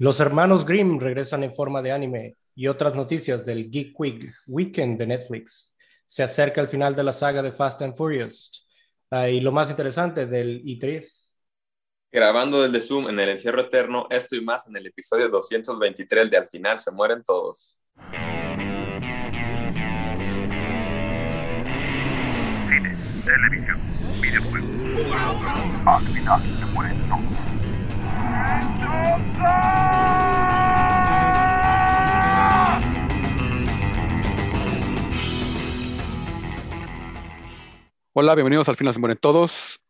Los hermanos Grimm regresan en forma de anime y otras noticias del Geek Week Weekend de Netflix. Se acerca el final de la saga de Fast and Furious. Ah, y lo más interesante del E3. Grabando desde Zoom en el encierro eterno, esto y más en el episodio 223 de Al final se mueren todos. Cine, televisión, videojuegos. Al final se mueren todos. Hola, bienvenidos al final se mueren todos.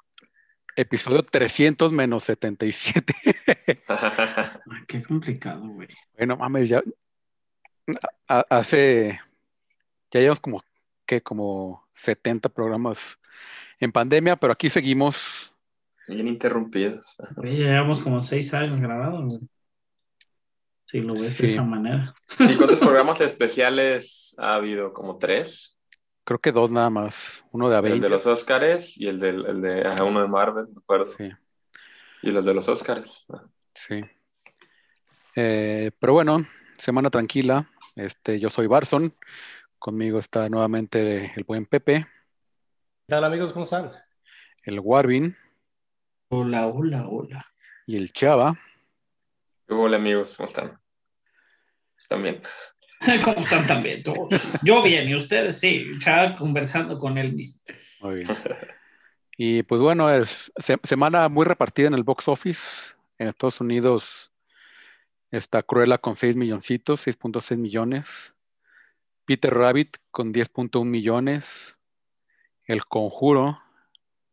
Episodio 300 menos 77. Qué complicado, güey. Bueno, mames, ya a- hace, ya llevamos como, que como 70 programas en pandemia, pero aquí seguimos. Bien interrumpidos. Oye, llevamos como seis años grabados, güey. Si lo ves de esa manera. ¿Y cuántos programas especiales ha habido? ¿Como tres? Creo que dos nada más. Uno de El de Avengers. los Oscars y el, del, el de ajá, uno de Marvel, me acuerdo. Sí, Y los de los Oscars. sí. Eh, pero bueno, semana tranquila. Este, yo soy Barson. Conmigo está nuevamente el buen Pepe, ¿Qué tal amigos? ¿Cómo están? el Warvin Hola, hola, hola. y el Chava. Hola amigos, ¿cómo están? También. ¿Cómo están también? Yo bien, y ustedes sí, ya conversando con él mismo. Muy bien. Y pues bueno, es se- semana muy repartida en el box office. En Estados Unidos está Cruella con 6 milloncitos, 6.6 millones. Peter Rabbit con 10.1 millones. El Conjuro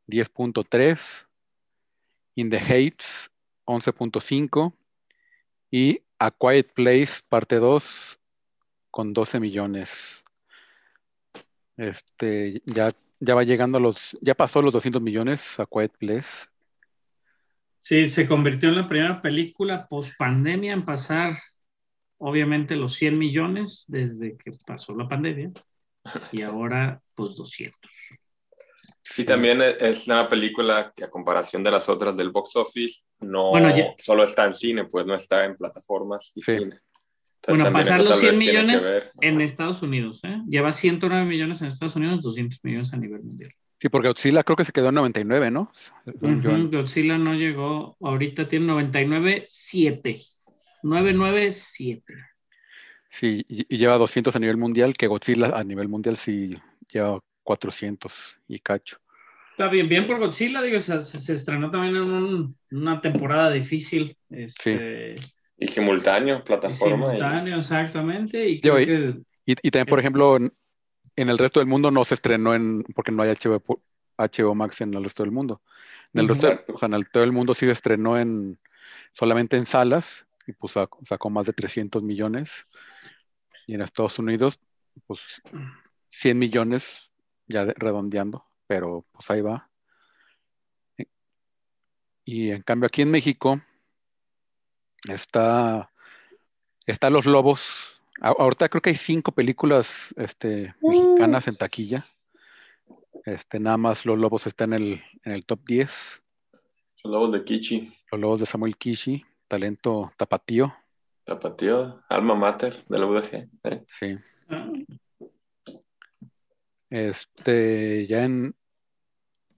10.3. In the Heights 11.5. Y A Quiet Place parte 2 con 12 millones. Este, ya, ya va llegando a los, ya pasó los 200 millones a Quiet Place. Sí, se convirtió en la primera película post pandemia en pasar, obviamente, los 100 millones desde que pasó la pandemia. Y ahora, pues 200. Y también e- es una película que a comparación de las otras del box office, no Bueno, ya- solo está en cine, pues no está en plataformas y Sí. cine. Entonces, Bueno, pasar los tal 100 vez tiene que millones ver. en Estados Unidos, ¿eh? Lleva 109 millones en Estados Unidos, 200 millones a nivel mundial. Sí, porque Godzilla creo que se quedó en 99, ¿no? Godzilla no llegó, ahorita tiene 99.7. 997. Sí, y, y lleva 200 a nivel mundial, que Godzilla a nivel mundial sí lleva 400 y cacho. Está bien, bien por Godzilla, digo, se, se- se estrenó también en un- una temporada difícil. Este, Y simultáneo, plataforma. y- simultáneo, exactamente. Y creo y- que Y, y también, por ejemplo, en, en el resto del mundo no se estrenó en, porque no hay HBO, HBO Max en el resto del mundo. En el Ujú. resto, del- o sea, en el, todo el mundo sí se estrenó en, solamente en salas y pues sacó, sacó más de 300 millones. Y en Estados Unidos, pues 100 millones ya de- redondeando, pero pues ahí va. Y en cambio aquí en México está, está Los Lobos. A- Ahorita creo que hay cinco películas este, mexicanas en taquilla. Este, nada más Los Lobos está en el, en el top 10. Los Lobos de Kichi, Los Lobos de Samuel Kishi, talento tapatío. Tapatío, Alma Mater de la UDG. ¿eh? Sí. Este, ya en,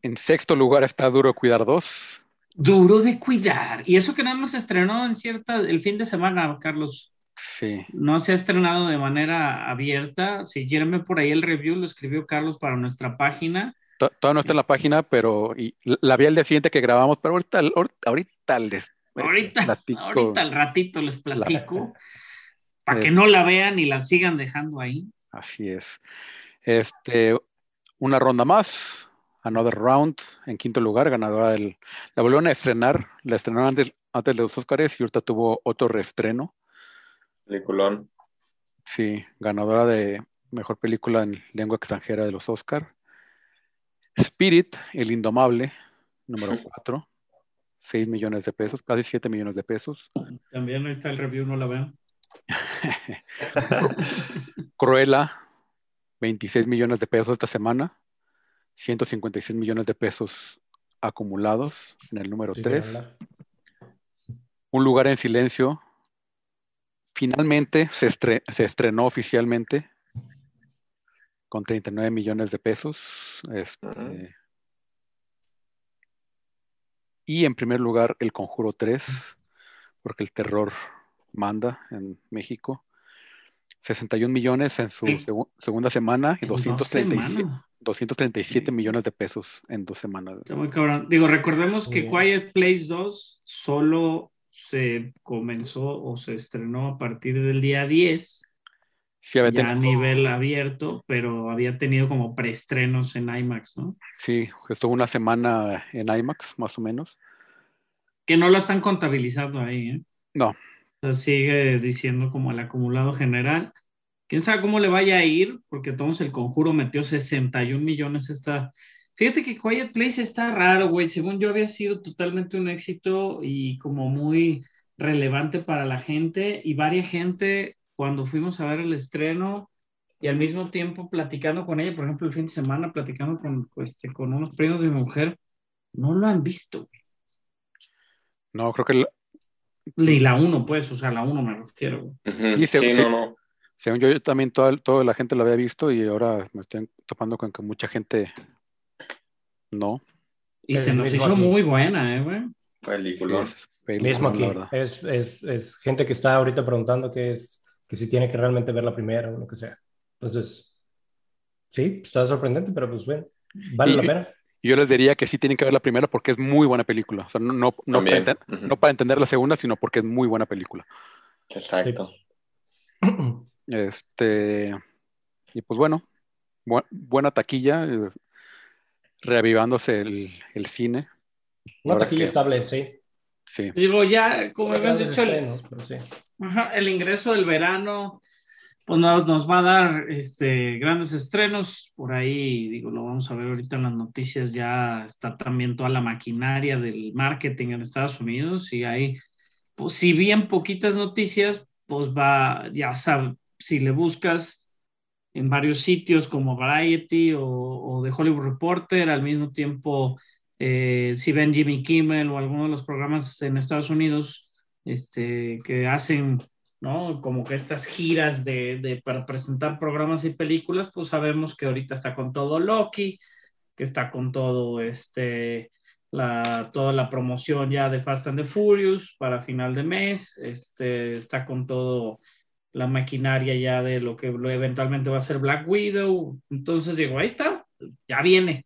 en sexto lugar está Duro Cuidar 2. duro de cuidar. Y eso que nada más se estrenó en cierta, el fin de semana, Carlos. Sí, No se ha estrenado de manera abierta. Si quieren por ahí el review, lo escribió Carlos para nuestra página. To- todavía no está en la página, pero y la vi al día siguiente que grabamos, pero ahorita, ahorita, ahorita les Ahorita, platico. ahorita al ratito les platico. Para que no la vean y la sigan dejando ahí. Así es. Este, una ronda más, Another Round, en quinto lugar, ganadora del. La volvieron a estrenar, la estrenaron antes, antes de los Oscars y ahorita tuvo otro reestreno. Peliculón. Sí, ganadora de mejor película en lengua extranjera de los Oscars. Spirit, El Indomable, número 4, 6 millones de pesos, casi 7 millones de pesos. También ahí está el review, no la vean. Cruella, 26 millones de pesos esta semana, 156 millones de pesos acumulados en el número Sí, 3. véanla. Un lugar en silencio finalmente se, estre- se estrenó oficialmente con 39 millones de pesos. Este. Y en primer lugar, El Conjuro 3, porque el terror manda en México. 61 millones en su segunda semana y En dos 237, semanas. 237 Sí. millones de pesos en dos semanas. Está muy cabrón. Digo, recordemos que bien. Quiet Place 2 solo se comenzó o se estrenó a partir del día 10, Sí, había ya a nivel abierto, pero había tenido como preestrenos en IMAX, ¿no? sí, estuvo una semana en IMAX, más o menos. Que no la están contabilizando ahí, ¿eh? No, Sigue diciendo como el acumulado general. Quién sabe cómo le vaya a ir, porque entonces el conjuro metió 61 millones esta. Fíjate que Quiet Place está raro, güey. Según yo había sido totalmente un éxito y como muy relevante para la gente y varia gente cuando fuimos a ver el estreno y al mismo tiempo platicando con ella, por ejemplo, el fin de semana platicando con, este, con unos primos de mi mujer, no lo han visto, güey. no, creo que Ni la uno, pues, o sea, la uno me refiero. Ujú. Sí, se- Sí, no, no. según yo, yo también toda, toda la gente lo había visto y ahora me estoy topando con que mucha gente no. Y Es se nos hizo aquí. muy buena, ¿eh, güey? Sí, Película. es película, Mismo aquí. Es, es, es gente que está ahorita preguntando que es que si tiene que realmente ver la primera o lo que sea. Entonces, sí, está sorprendente, pero pues bueno, vale Y- la pena. Yo les diría que sí tienen que ver la primera porque es muy buena película. O sea, no, no, no, para, no entender la segunda, sino porque es muy buena película. Exacto. Este, y pues bueno, bu- buena taquilla, eh, reavivándose el, el cine. Una Ahora taquilla que- estable, sí. Sí, Digo, ya, como habías dicho, el, sí. ajá, el ingreso del verano, pues nos, nos va a dar este, grandes estrenos. Por ahí, digo, lo vamos a ver ahorita en las noticias, ya está también toda la maquinaria del marketing en Estados Unidos y hay, pues si bien poquitas noticias, pues va, ya sabes, si le buscas en varios sitios como Variety o, o The Hollywood Reporter, al mismo tiempo, eh, si ven Jimmy Kimmel o alguno de los programas en Estados Unidos este, que hacen, ¿no? Como que estas giras de, de- para presentar programas y películas, pues sabemos que ahorita está con todo Loki, que está con todo este, la, toda la promoción ya de Fast and the Furious para final de mes, este, está con todo la maquinaria ya de lo que eventualmente va a ser Black Widow. Entonces digo, ahí está, ya viene,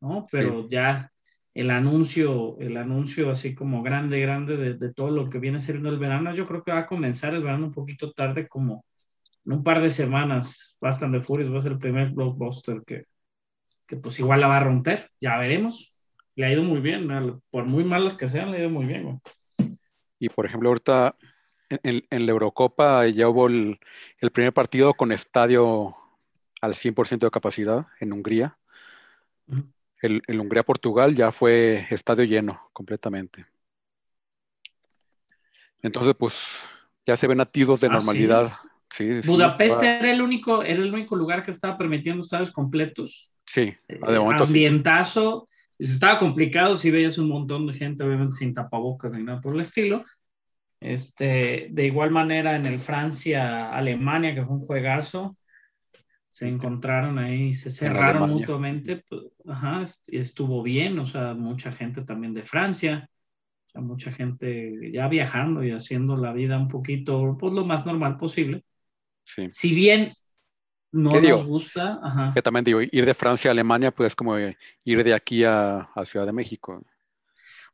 ¿no? Pero ya el anuncio, el anuncio así como grande, grande de, de todo lo que viene siendo el verano, yo creo que va a comenzar el verano un poquito tarde, como en un par de semanas. Bastante Furious va a ser el primer blockbuster que, que pues igual la va a romper, ya veremos. Le ha ido muy bien, ¿no? por muy malas que sean, le ha ido muy bien. güey. y por ejemplo, ahorita en, en- la Eurocopa ya hubo el, el primer partido con estadio al 100% de capacidad en Hungría. Ujú. El, el Hungría-Portugal ya fue estadio lleno completamente. Entonces, pues ya se ven nativos de normalidad. Sí, sí, Budapest estaba- era el único, era el único lugar que estaba permitiendo estadios completos. sí, Eh, de momento sí. ambientazo. Estaba complicado si veías un montón de gente, obviamente sin tapabocas ni nada por el estilo. Este, de igual manera, en el Francia-Alemania, que fue un juegazo, se encontraron ahí, se cerraron mutuamente. pues, ajá, est- estuvo bien, o sea, mucha gente también de Francia, o sea, mucha gente ya viajando y haciendo la vida un poquito, pues lo más normal posible. sí. Si bien no ¿Qué digo? nos gusta, ajá. Que también digo, ir de Francia a Alemania, pues es como ir de aquí a, a Ciudad de México.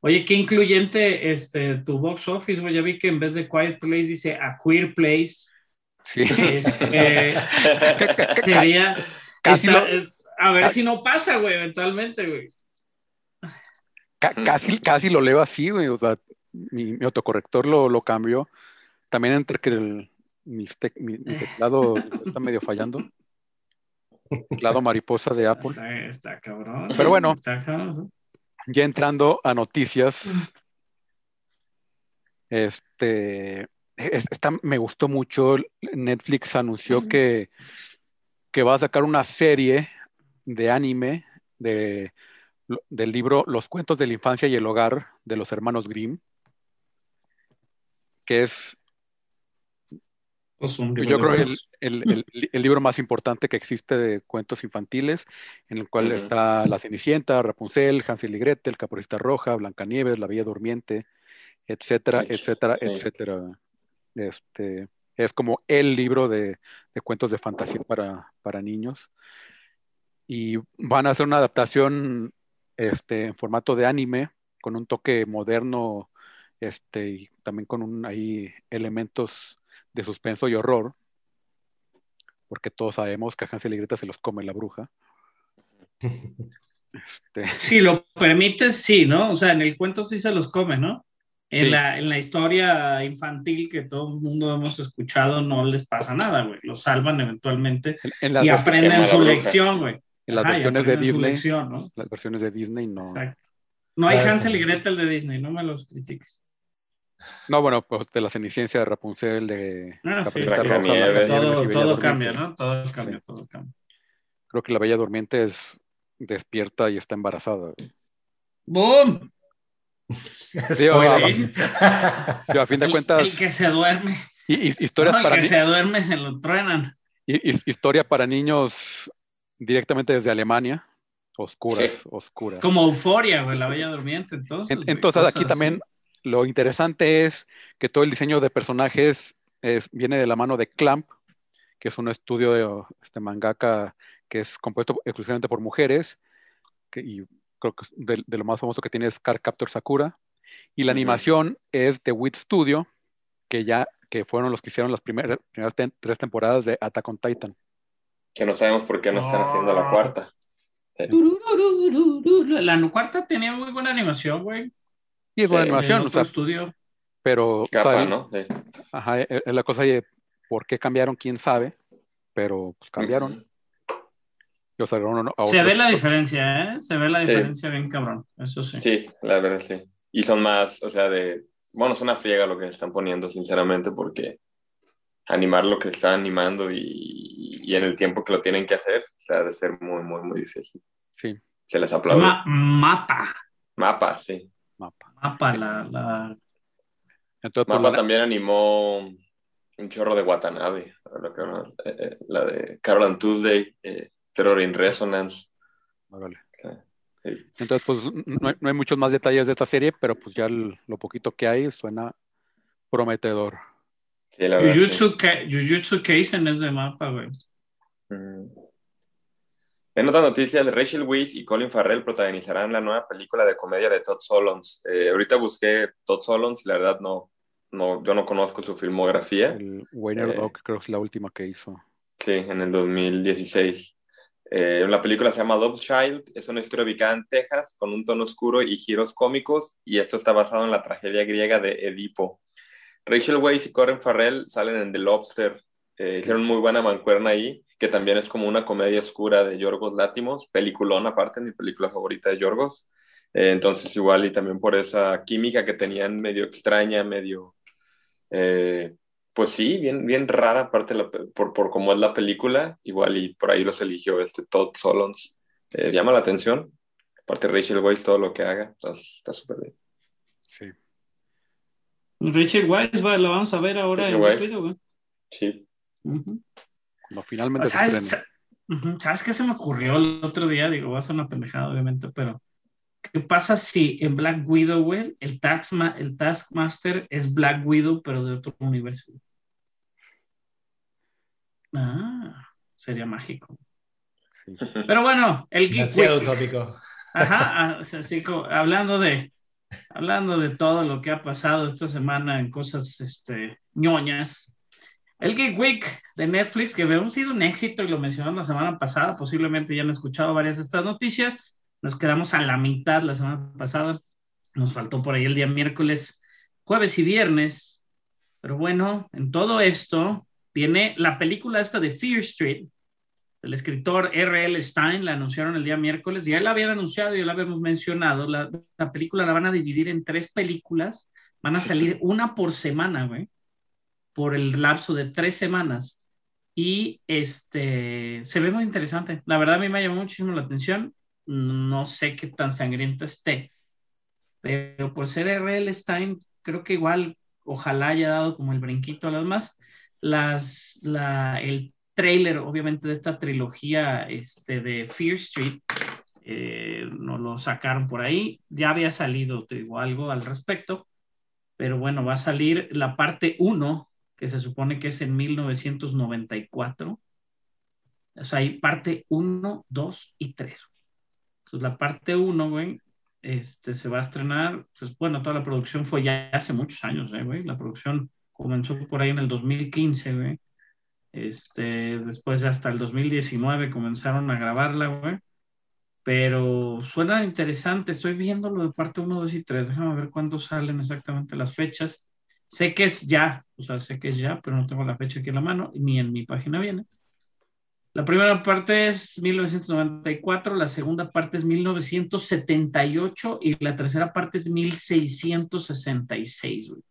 Oye, qué incluyente este, tu box office, güey. Ya vi que en vez de Quiet Place dice A Queer Place. Sí, Este, sería. Casi esta- lo- es- a ver si no pasa, güey, eventualmente, güey. Ca- casi, casi lo leo así, güey. O sea, mi, mi autocorrector lo, lo cambió. También entre que el- mi, tec- mi- mi teclado está medio fallando. Teclado mariposa de Apple. Está, está cabrón. Pero bueno. Está cabrón. Ya entrando a noticias, este, es- esta me gustó mucho. Netflix anunció que, que va a sacar una serie de anime de, del libro Los cuentos de la infancia y el hogar de los hermanos Grimm, que es Pues un Yo creo el, el- el- el libro más importante que existe de cuentos infantiles, en el cual está La Cenicienta, Rapunzel, Hansel y Gretel, Caperucita Roja, Blancanieves, La Bella Durmiente, etcétera, Sí, etcétera, sí. etcétera. Este, es como el libro de, de cuentos de fantasía para, para niños. Y van a hacer una adaptación este, en formato de anime, con un toque moderno, este, y también con un, ahí elementos de suspenso y horror, porque todos sabemos que a Hansel y Gretel se los come la bruja. Este, Si lo permites, sí, ¿no? O sea, en el cuento sí se los come, ¿no? En, Sí. la, en la historia infantil que todo el mundo hemos escuchado no les pasa nada, güey. Los salvan eventualmente en, en las, y aprenden su lección, güey. en las Ajá, versiones de Disney, lección, ¿no? las versiones de Disney no. Exacto. No hay Claro. Hansel y Gretel de Disney, no me los critiques. No, bueno, pues de la Cenicienta de Rapunzel, de Ah, sí. Roja, y Todo, cambia, ¿no? Todo cambia, Sí. todo cambia. Creo que la Bella Durmiente es despierta y está embarazada. ¡Boom! Spoiler. Yo, a fin de cuentas, el que se duerme. y- y- historias, No, el para que ni- se duerme se lo truenan. y- y- historia para niños directamente desde Alemania. Oscuras, Sí. oscuras. Como euforia, güey, la bella durmiente. Entonces, En- entonces aquí también lo interesante es que todo el diseño de personajes es- viene de la mano de Clamp, que es un estudio de este mangaka que es compuesto exclusivamente por mujeres, que, y creo que de, de lo más famoso que tiene es Card Captor Sakura, y la animación es de Wit Studio, que ya que fueron los que hicieron las primeras, primeras ten- tres temporadas de Attack on Titan. Que no sabemos por qué no están haciendo la Ah. cuarta. La cuarta tenía muy buena animación, güey. Y es buena Sí, animación, o sea, estudio. pero o sea, Capa, ¿no? Sí. ajá, es es la cosa de por qué cambiaron, quién sabe, pero pues cambiaron. O sea, a Se ve la diferencia, ¿eh? Se ve la Sí. diferencia bien cabrón. Eso sí. Sí, la verdad sí. Y son más, o sea, de, bueno, es una friega lo que están poniendo, sinceramente, porque animar lo que están animando y, y en el tiempo que lo tienen que hacer, o sea, ha de ser muy, muy, muy difícil. Sí, Se les Se aplaude. llama Mapa. Mapa, sí. mapa. Mapa, la, la... Entonces, pues, Mapa la- también animó un chorro de Watanabe, la, que- eh, eh, la de Carol and Tuesday, eh, Terror in Resonance. Sí. Entonces, pues no hay, no hay muchos más detalles de esta serie, pero pues ya el- lo poquito que hay suena prometedor. Sí, la verdad. sí. Jujutsu, Ka- Jujutsu Kaisen es de Mapa, güey. Mm. En otras noticias, Rachel Weisz y Colin Farrell protagonizarán la nueva película de comedia de Todd Solondz. Eh, ahorita busqué Todd Solondz y la verdad no, no, yo no conozco su filmografía. El Wayner Eh. Dog creo que es la última que hizo. Sí, en el 2016. Eh, la película se llama Love Child, es una historia ubicada en Texas con un tono oscuro y giros cómicos y esto está basado en la tragedia griega de Edipo. Rachel Weisz y Colin Farrell salen en The Lobster, eh, hicieron muy buena mancuerna ahí, que también es como una comedia oscura de Yorgos Látimos, peliculón aparte, mi película favorita de Yorgos. Eh, entonces igual y también por esa química que tenían medio extraña, medio... eh, pues sí, bien, bien rara, aparte la por, por cómo es la película, igual y por ahí los eligió este Todd Solondz. Eh, llama la atención. Aparte Rachel Weisz, todo lo que haga, está súper bien. Sí. Richard Weiss, va, la vamos a ver ahora Rachel en Weisz. rápido, güey. Sí. No, finalmente se ¿Sabes, ujú, ¿Sabes qué se me ocurrió el otro día? Digo, va a ser una pendejada, obviamente, pero ¿qué pasa si en Black Widow, güey, el, Taskma- el Taskmaster es Black Widow, pero de otro universo? Ah, sería mágico. Sí. Pero bueno, el Geek utópico. Ajá, ah, así como hablando de hablando de todo lo que ha pasado esta semana en cosas este, ñoñas. El Geek Week de Netflix, que había sido un éxito y lo mencionamos la semana pasada, posiblemente ya han escuchado varias de estas noticias. Nos quedamos a la mitad la semana pasada. Nos faltó por ahí el día miércoles, jueves y viernes. Pero bueno, en todo esto viene la película esta de Fear Street, el escritor R.L. Stein la anunciaron el día miércoles, ya la habían anunciado, ya la habíamos mencionado, la, la, película la van a dividir en tres películas, van a salir una por semana, güey, por el lapso de tres semanas. Y este, se ve muy interesante. La verdad a mí me llamó muchísimo la atención. No sé qué tan sangrienta esté, pero por ser R.L. Stein, creo que igual, ojalá haya dado como el brinquito a las más. Las, la, el trailer, obviamente, de esta trilogía este, de Fear Street, eh, nos lo sacaron por ahí. Ya había salido, te digo, algo al respecto, pero bueno, va a salir la parte 1, que se supone que es en 1994. O sea, hay parte 1, 2 y 3. Entonces, la parte 1, güey, este, se va a estrenar. Pues, bueno, toda la producción fue ya hace muchos años, ¿eh, güey. La producción comenzó por ahí en el 2015, güey. Este, después hasta el 2019 comenzaron a grabarla, güey. Pero suena interesante. Estoy viendo lo de parte 1, 2 y 3. Déjame ver cuándo salen exactamente las fechas. Sé que es ya, o sea, sé que es ya, pero no tengo la fecha aquí en la mano, ni en mi página viene. La primera parte es 1994, la segunda parte es 1978 y la tercera parte es 1666, güey.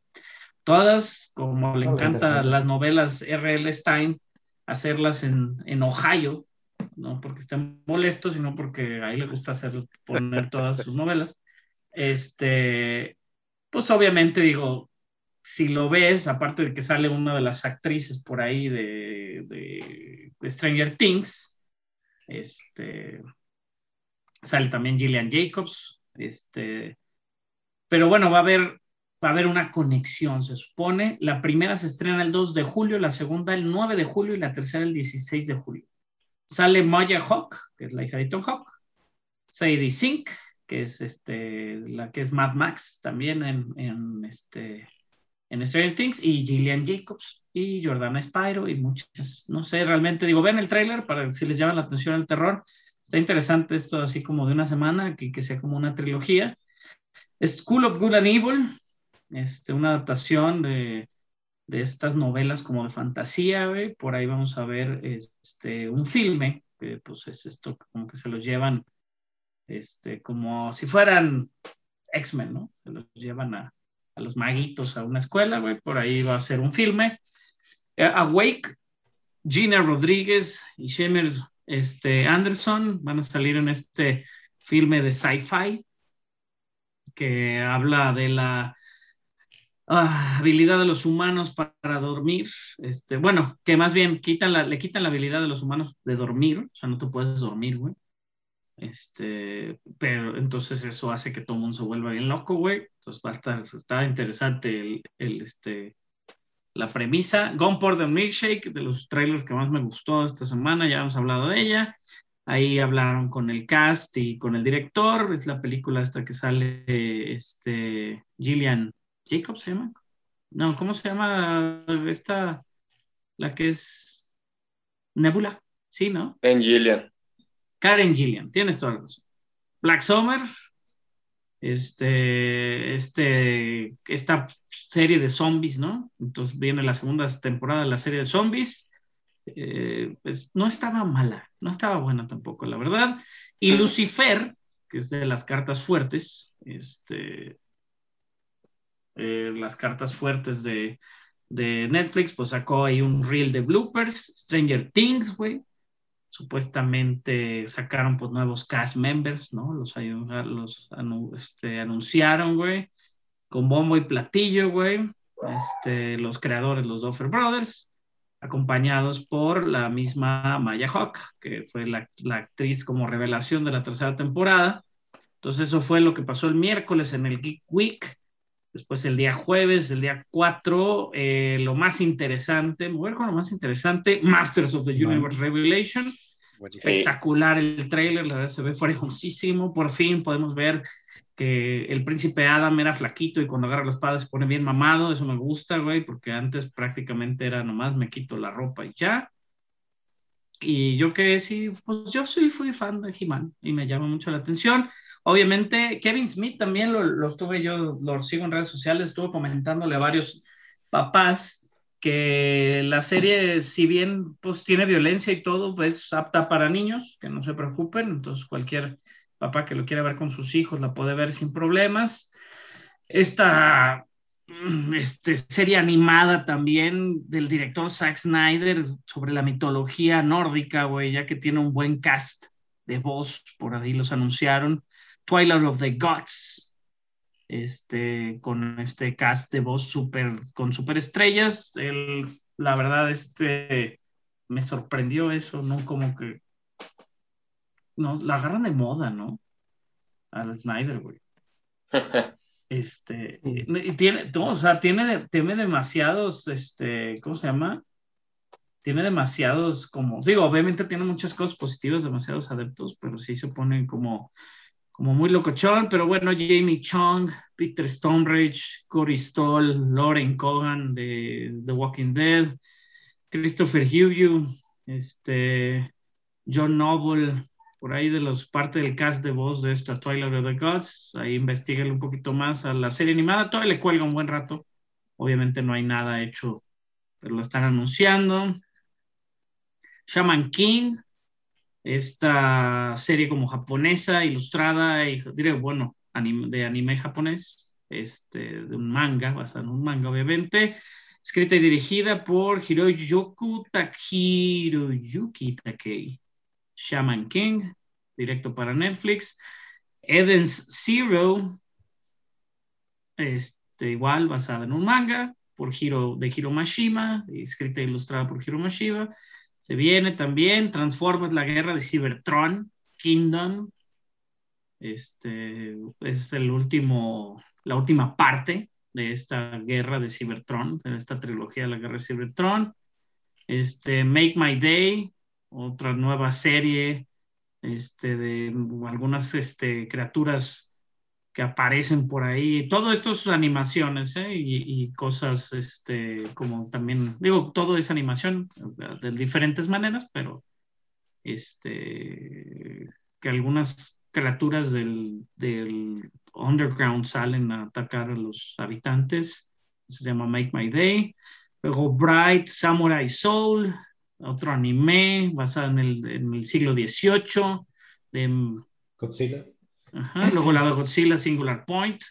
Todas, como le encantan las novelas R.L. Stein, hacerlas en, en, Ohio, no porque estén molestos, sino porque a él le gusta hacer, poner todas sus novelas. Este, pues obviamente digo, si lo ves, aparte de que sale una de las actrices por ahí de, de, Stranger Things, este, sale también Gillian Jacobs, este, pero bueno, va a haber va a haber una conexión, se supone. La primera se estrena el 2 de julio, la segunda el 9 de julio y la tercera el 16 de julio. Sale Maya Hawk, que es la hija de Tom Hawk, Sadie Sink, que es este, la que es Mad Max también en, en, este, en Stranger Things, y Gillian Jacobs y Jordana Spyro y muchas, no sé, realmente digo, ven el tráiler para si les llama la atención el terror. Está interesante esto así como de una semana, que, que sea como una trilogía. School of Good and Evil, este, una adaptación de, de estas novelas como de fantasía, güey. Por ahí vamos a ver este, un filme, que pues es esto como que se los llevan, este, como si fueran X-Men, ¿no? Se los llevan a, a, los maguitos a una escuela, güey. Por ahí va a ser un filme. Eh, Awake, Gina Rodríguez y Shemer este, Anderson van a salir en este filme de sci-fi que habla de la Ah, habilidad de los humanos para dormir, este, bueno, que más bien quitan la, le quitan la habilidad de los humanos de dormir, o sea, no te puedes dormir, güey. Este, pero entonces eso hace que todo el mundo se vuelva bien loco, güey. Entonces va a estar, está interesante el, el, este, la premisa. Gone por the Milkshake, de los trailers que más me gustó esta semana, ya hemos hablado de ella. Ahí hablaron con el cast y con el director. Es la película esta que sale este, Gillian Jacob se llama. No, ¿cómo se llama esta? La que es Nebula. Sí, ¿no? En Gillian. Karen Gillian, tienes toda la razón. Black Summer, este, este, esta serie de zombies, ¿no? Entonces viene la segunda temporada de la serie de zombies. Eh, pues no estaba mala, no estaba buena tampoco, la verdad. Y Lucifer, que es de las cartas fuertes, este, eh, las cartas fuertes de, de, Netflix, pues sacó ahí un reel de bloopers, Stranger Things, güey. Supuestamente sacaron pues nuevos cast members, ¿no? Los, los este, anunciaron, güey, con bombo y platillo, güey. Este, los creadores, los Duffer Brothers, acompañados por la misma Maya Hawk, que fue la, la actriz como revelación de la tercera temporada. Entonces eso fue lo que pasó el miércoles en el Geek Week. Después el día jueves, el día 4, eh, lo más interesante, mover con lo más interesante, Masters of the Universe Revelation. Espectacular el trailer, la verdad se ve hermosísimo. Por fin podemos ver que el príncipe Adam era flaquito y cuando agarra los padres se pone bien mamado. Eso me gusta, güey, porque antes prácticamente era nomás me quito la ropa y ya. Y yo que sí, pues yo sí fui fan de He-Man y me llama mucho la atención. Obviamente, Kevin Smith también lo, lo estuve yo, lo sigo en redes sociales, estuve comentándole a varios papás que la serie, si bien pues tiene violencia y todo, pues apta para niños, que no se preocupen, entonces cualquier papá que lo quiera ver con sus hijos la puede ver sin problemas. Esta este, serie animada también del director Zack Snyder sobre la mitología nórdica, güey, ya que tiene un buen cast de voz, por ahí los anunciaron. Twilight of the Gods. este, con este cast de voz super, con superestrellas. El, la verdad, este, me sorprendió eso, ¿no? Como que, no, la agarran de moda, ¿no? Al Snyder, güey. Este, y tiene, o sea, tiene, tiene demasiados, este, ¿cómo se llama? Tiene demasiados, como, digo, obviamente tiene muchas cosas positivas, demasiados adeptos, pero sí se ponen como, como muy locochón, pero bueno, Jamie Chung, Peter Stonebridge, Corey Stoll, Lauren Cohan de The Walking Dead, Christopher Hugh, este, John Noble, por ahí de los parte del cast de voz de esta Twilight of the Gods, ahí investiguen un poquito más a la serie animada, todavía le cuelga un buen rato, obviamente no hay nada hecho, pero lo están anunciando. Shaman King, esta serie como japonesa, ilustrada, y diré, bueno, de anime japonés, este, de un manga, basado en un manga obviamente, escrita y dirigida por Hiroyoku Hiroyuki Takei. Shaman King, directo para Netflix. Eden's Zero, este, igual basada en un manga por Hiro, de Hiro Mashima, escrita e ilustrada por Hiro Mashima. Se viene también Transformers, la guerra de Cybertron, Kingdom. Este es el último, la última parte de esta guerra de Cybertron, de esta trilogía de la guerra de Cybertron. Este, Make My Day, otra nueva serie este, de algunas este, criaturas que aparecen por ahí. Todo esto es animaciones ¿eh? y, cosas este, como también, digo, todo es animación de diferentes maneras, pero este, que algunas criaturas del, del underground salen a atacar a los habitantes. Se llama Make My Day. Luego Bright Samurai Soul, otro anime basado en el, en el siglo XVIII. De, Godzilla. Ajá, luego la de Godzilla Singular Point.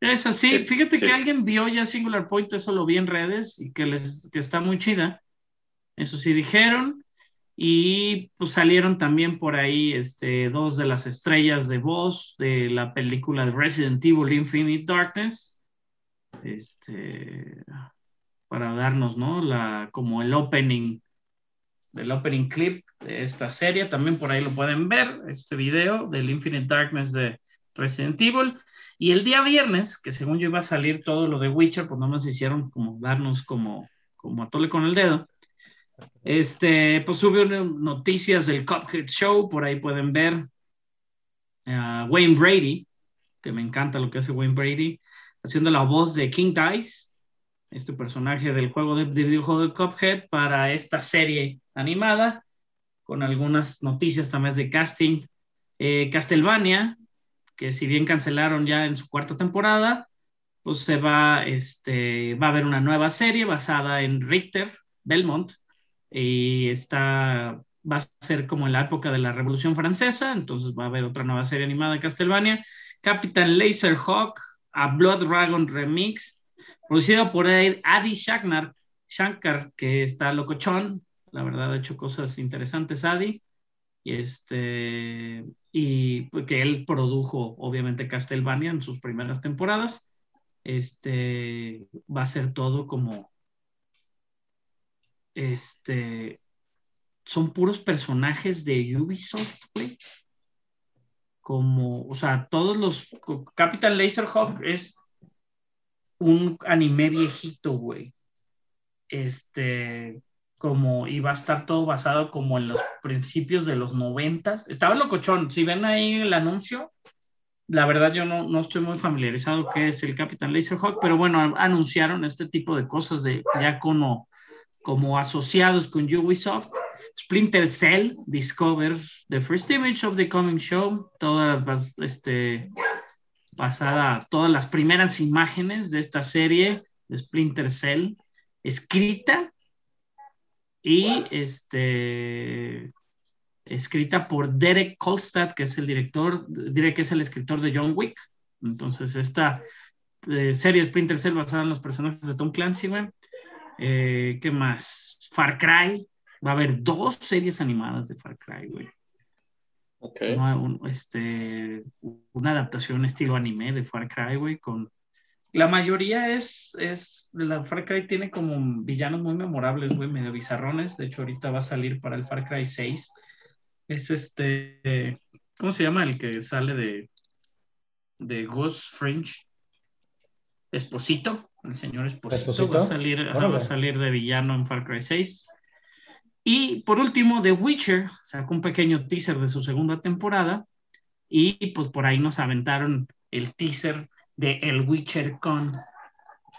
Es así. Fíjate que alguien vio ya Singular Point, eso lo vi en redes y que, les, que está muy chida. Eso sí dijeron. Y pues salieron también por ahí este, dos de las estrellas de voz de la película de Resident Evil Infinite Darkness. Este, para darnos, ¿no? La, como el opening, del opening clip de esta serie. También por ahí lo pueden ver, este video del Infinite Darkness de Resident Evil. Y el día viernes, que según yo iba a salir todo lo de Witcher, pues no nos hicieron como darnos como, como a tole con el dedo. Este, pues subió noticias del Cuphead Show, por ahí pueden ver a Wayne Brady, que me encanta lo que hace Wayne Brady, haciendo la voz de King Dice este personaje del juego de, videojuego de Cuphead para esta serie animada, con algunas noticias también de casting. Eh, Castlevania, que si bien cancelaron ya en su cuarta temporada, pues se va, este, va a haber una nueva serie basada en Richter, Belmont, y está, va a ser como en la época de la Revolución Francesa, entonces va a haber otra nueva serie animada de Castlevania. Captain Laserhawk, a Blood Dragon Remix, producido por Adi Shankar, Shankar, que está locochón, la verdad ha hecho cosas interesantes Adi, y este, y pues, que él produjo obviamente Castlevania en sus primeras temporadas, este, va a ser todo como, este, son puros personajes de Ubisoft, güey. Como, o sea, todos los, Capital Laserhawk es un anime viejito, güey. Este, como iba a estar todo basado como en los principios de los noventas. Estaba locochón. Si ven ahí el anuncio, la verdad yo no, no estoy muy familiarizado qué es el Capitán Laserhawk, pero bueno, anunciaron este tipo de cosas de ya como, como asociados con Ubisoft. Splinter Cell, Discover the First Image of the Coming Show, toda este, pasada todas las primeras imágenes de esta serie de Splinter Cell, escrita y este, escrita por Derek Kolstad, que es el director, diré que es el escritor de John Wick. Entonces, esta eh, serie Splinter Cell basada en los personajes de Tom Clancy, eh, ¿Qué más? Far Cry. Va a haber dos series animadas de Far Cry, güey. Ok. ¿no? Un- este, una adaptación estilo anime de Far Cry, güey, con... La mayoría es, es, la Far Cry tiene como villanos muy memorables, güey, medio bizarrones. De hecho, ahorita va a salir para el Far Cry 6. Es este, ¿cómo se llama? El que sale de, de Ghost Fringe. Esposito, el señor Esposito, ¿Esposito? va a salir, ajá, va a salir de villano en Far Cry 6. Y por último, The Witcher sacó un pequeño teaser de su segunda temporada y pues por ahí nos aventaron el teaser de El Witcher Con,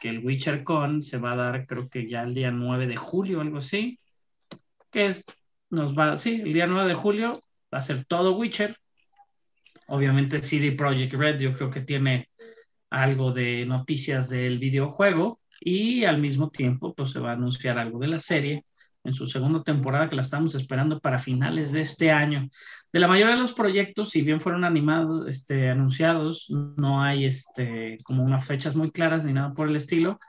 que el Witcher Con se va a dar creo que ya el día 9 de julio, algo así, que es, nos va, sí, el día 9 de julio va a ser todo Witcher. Obviamente CD Projekt Red yo creo que tiene algo de noticias del videojuego y al mismo tiempo pues se va a anunciar algo de la serie en su segunda temporada que la estamos esperando para finales de este año. De la mayoría de los proyectos, si bien fueron animados, este, anunciados, no hay este, como unas fechas muy claras ni nada por el estilo,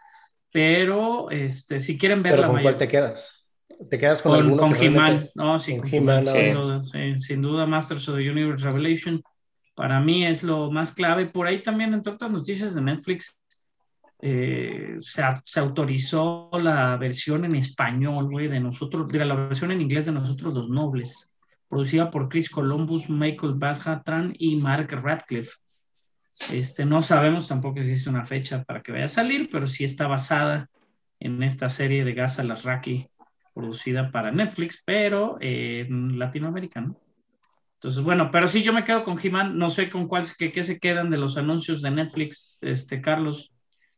pero este, si quieren ver Pero la ¿con cuál mayoría... te quedas? ¿Te quedas con, Con, alguno con que He-Man, no, sí, con He-Man, He-Man, sin, no. duda, sí, sin duda, Masters of the Universe Revelation, para mí es lo más clave. Por ahí también, entre otras noticias de Netflix, eh, se, se autorizó la versión en español, güey, de nosotros, de la versión en inglés de Nosotros los Nobles, producida por Chris Columbus, Michael Badhatran y Mark Radcliffe. Este, no sabemos tampoco si existe una fecha para que vaya a salir, pero sí está basada en esta serie de Gaza Lasraki producida para Netflix, pero eh, en Latinoamérica, ¿no? Entonces, bueno, pero sí, yo me quedo con He-Man, no sé con cuál, qué, qué se quedan de los anuncios de Netflix, este, Carlos.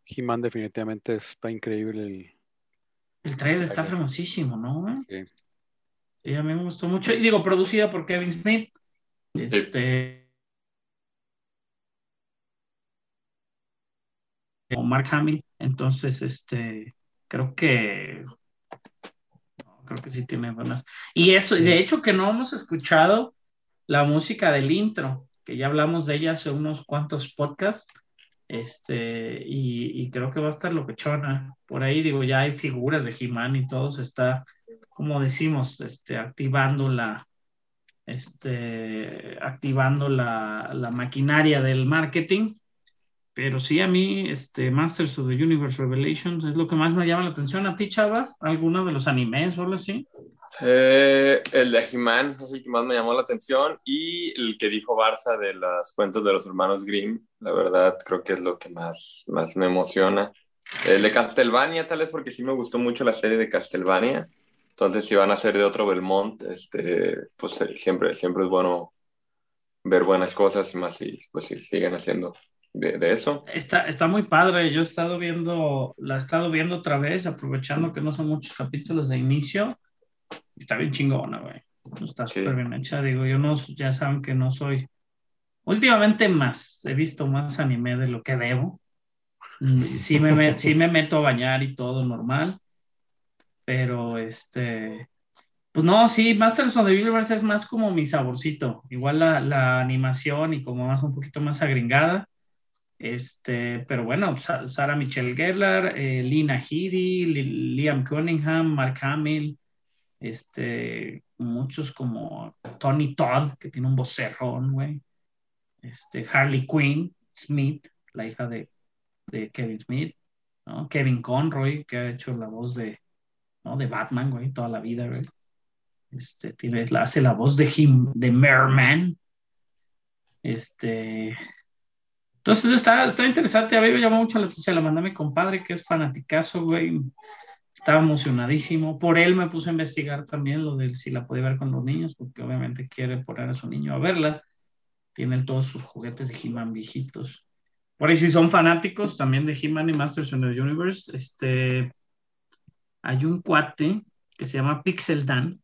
He-Man definitivamente está increíble. El, El trailer está famosísimo, ¿no? Sí. Sí, a mí me gustó mucho. Y digo, producida por Kevin Smith. Este. O Mark Hamill. Entonces, este. Creo que. Creo que sí tiene buenas. Y eso, y de hecho, que no hemos escuchado la música del intro, que ya hablamos de ella hace unos cuantos podcasts. Este, y, y creo que va a estar locochona. Por ahí, digo, ya hay figuras de He-Man y todo está como decimos, este, activando la, este, activando la, la maquinaria del marketing. Pero sí, a mí, este, Masters of the Universe Revelations es lo que más me llama la atención. ¿A ti, Chava? ¿Alguno de los animes o algo así? Eh, el de He-Man es el que más me llamó la atención y el que dijo Barça de los cuentos de los hermanos Grimm, la verdad creo que es lo que más, más me emociona. El de Castlevania, tal vez porque sí me gustó mucho la serie de Castlevania, entonces si van a ser de otro Belmont, este, pues eh, siempre, siempre es bueno ver buenas cosas y más si pues, si siguen haciendo de, de eso. Está, está muy padre. Yo he estado viendo, la he estado viendo otra vez, aprovechando que no son muchos capítulos de inicio. Está bien chingona, güey. Está Sí. súper bien hecha. Digo, yo no, ya saben que no soy. Últimamente más, he visto más anime de lo que debo. Mm, Sí me, met- sí me meto a bañar y todo normal. Pero este. Pues no, sí, Masters of the Universe es más como mi saborcito. Igual la, la animación y como más un poquito más agringada. Este, pero bueno, Sa- Sarah Michelle Gellar, eh, Lina Headey, Li- Liam Cunningham, Mark Hamill, este, muchos como Tony Todd, que tiene un vocerrón, güey. Este, Harley Quinn Smith, la hija de, de Kevin Smith. Kevin Conroy, que ha hecho la voz de, ¿no? de Batman, güey, toda la vida. Este, tiene, hace la voz de him, de Merman. Este, entonces está, está interesante, a mí me llamó mucho la atención, la mandé a mi compadre que es fanaticazo, güey, estaba emocionadísimo, por él me puse a investigar también lo de si la podía ver con los niños, porque obviamente quiere poner a su niño a verla, tiene todos sus juguetes de He-Man viejitos. Por ahí si son fanáticos también de He-Man y Masters of the Universe, este, hay un cuate que se llama Pixel Dan,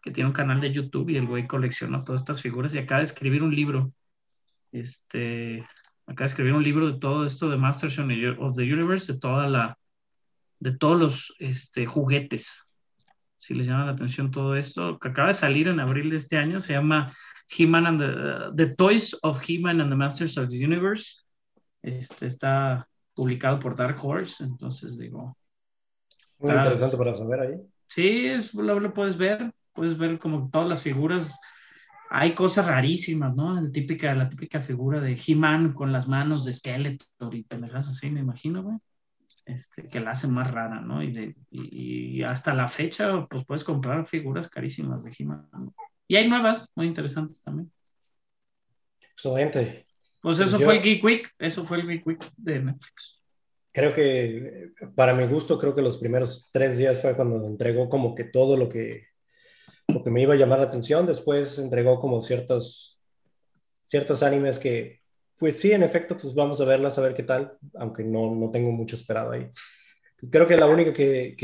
que tiene un canal de YouTube y el güey colecciona todas estas figuras y acaba de escribir un libro, este, acaba de escribir un libro de todo esto de Masters of the- of the Universe, de toda la, de todos los este, juguetes. Si les llama la atención todo esto, que acaba de salir en abril de este año, se llama He-Man and the, the Toys of He-Man and the Masters of the Universe. Este está publicado por Dark Horse, entonces digo, Muy interesante para saber ahí. Sí, es, lo, lo puedes ver, puedes ver como todas las figuras. hay cosas rarísimas, ¿no? El típica, la típica figura de He-Man con las manos de Skeletor y pendejas así, me imagino, güey. Este, que la hace más rara, ¿no? Y, de- y- y hasta la fecha, pues puedes comprar figuras carísimas de He-Man. Y hay nuevas, muy interesantes también. Excelente. Pues eso yo- fue el Geek Week, eso fue el Geek Week de Netflix. Creo que, para mi gusto, creo que los primeros tres días fue cuando entregó como que todo lo que, lo que me iba a llamar la atención. Después entregó como ciertos, ciertos animes que, pues sí, en efecto, pues vamos a verlas, a ver qué tal, aunque no, no tengo mucho esperado ahí. Creo que la única que,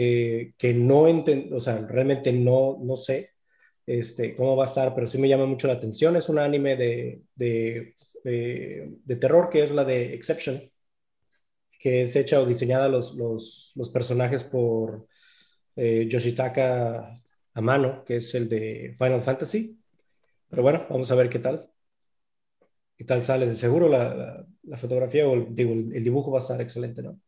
que, no entiendo, o sea, realmente no, no sé este, cómo va a estar, pero sí me llama mucho la atención, es un anime de, de, de, de terror que es la de Exception que es hecha o diseñada los, los, los personajes por eh, Yoshitaka Amano, que es el de Final Fantasy. Pero bueno, vamos a ver qué tal. ¿Qué tal sale? De seguro la, la, la fotografía o el, digo, el, el dibujo va a estar excelente, ¿no?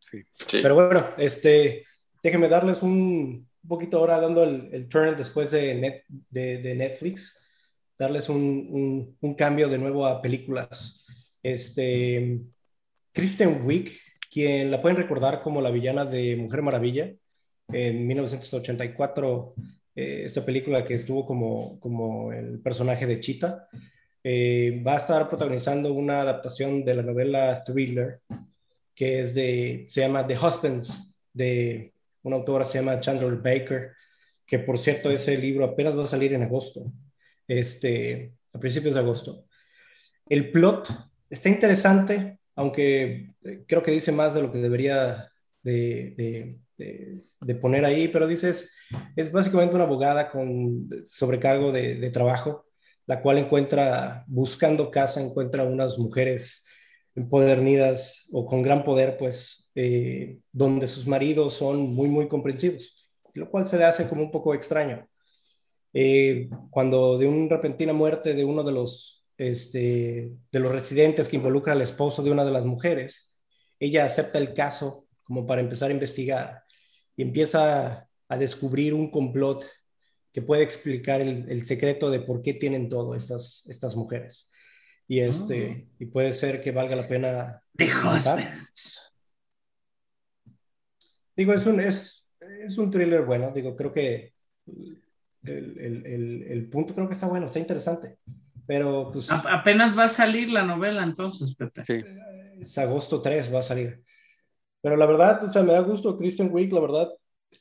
Sí. Sí. Pero bueno, este, déjenme darles un, un poquito ahora dando el, el turn después de, net, de, de Netflix, darles un, un, un, cambio de nuevo a películas. Este, Kristen Wiig, quien la pueden recordar como la villana de Mujer Maravilla en 1984, eh, esta película que estuvo como, como el personaje de Cheetah, eh, va a estar protagonizando una adaptación de la novela Thriller, que es de, se llama The Husbands, de una autora se llama Chandler Baker, que por cierto ese libro apenas va a salir en agosto, este, a principios de agosto. El plot está interesante, aunque creo que dice más de lo que debería de, de, de, de poner ahí, pero dices, es básicamente una abogada con sobrecargo de, trabajo, la cual encuentra, buscando casa, encuentra unas mujeres empedernidas o con gran poder, pues, eh, donde sus maridos son muy, muy comprensivos, lo cual se le hace como un poco extraño. Eh, cuando de una repentina muerte de uno de los, este, de los residentes que involucra al esposo de una de las mujeres, ella acepta el caso como para empezar a investigar y empieza a descubrir un complot que puede explicar el, el secreto de por qué tienen todo estas, estas mujeres. Y, este, oh. y puede ser que valga la pena. The Husbands. Digo, es un, es, es un thriller bueno. Digo, creo que el, el, el, el, punto creo que está bueno, está interesante. Pero pues. A, apenas va a salir la novela entonces, Pepe. Sí. Es agosto 3 va a salir. Pero la verdad, o sea, me da gusto Kristen Wiig, la verdad,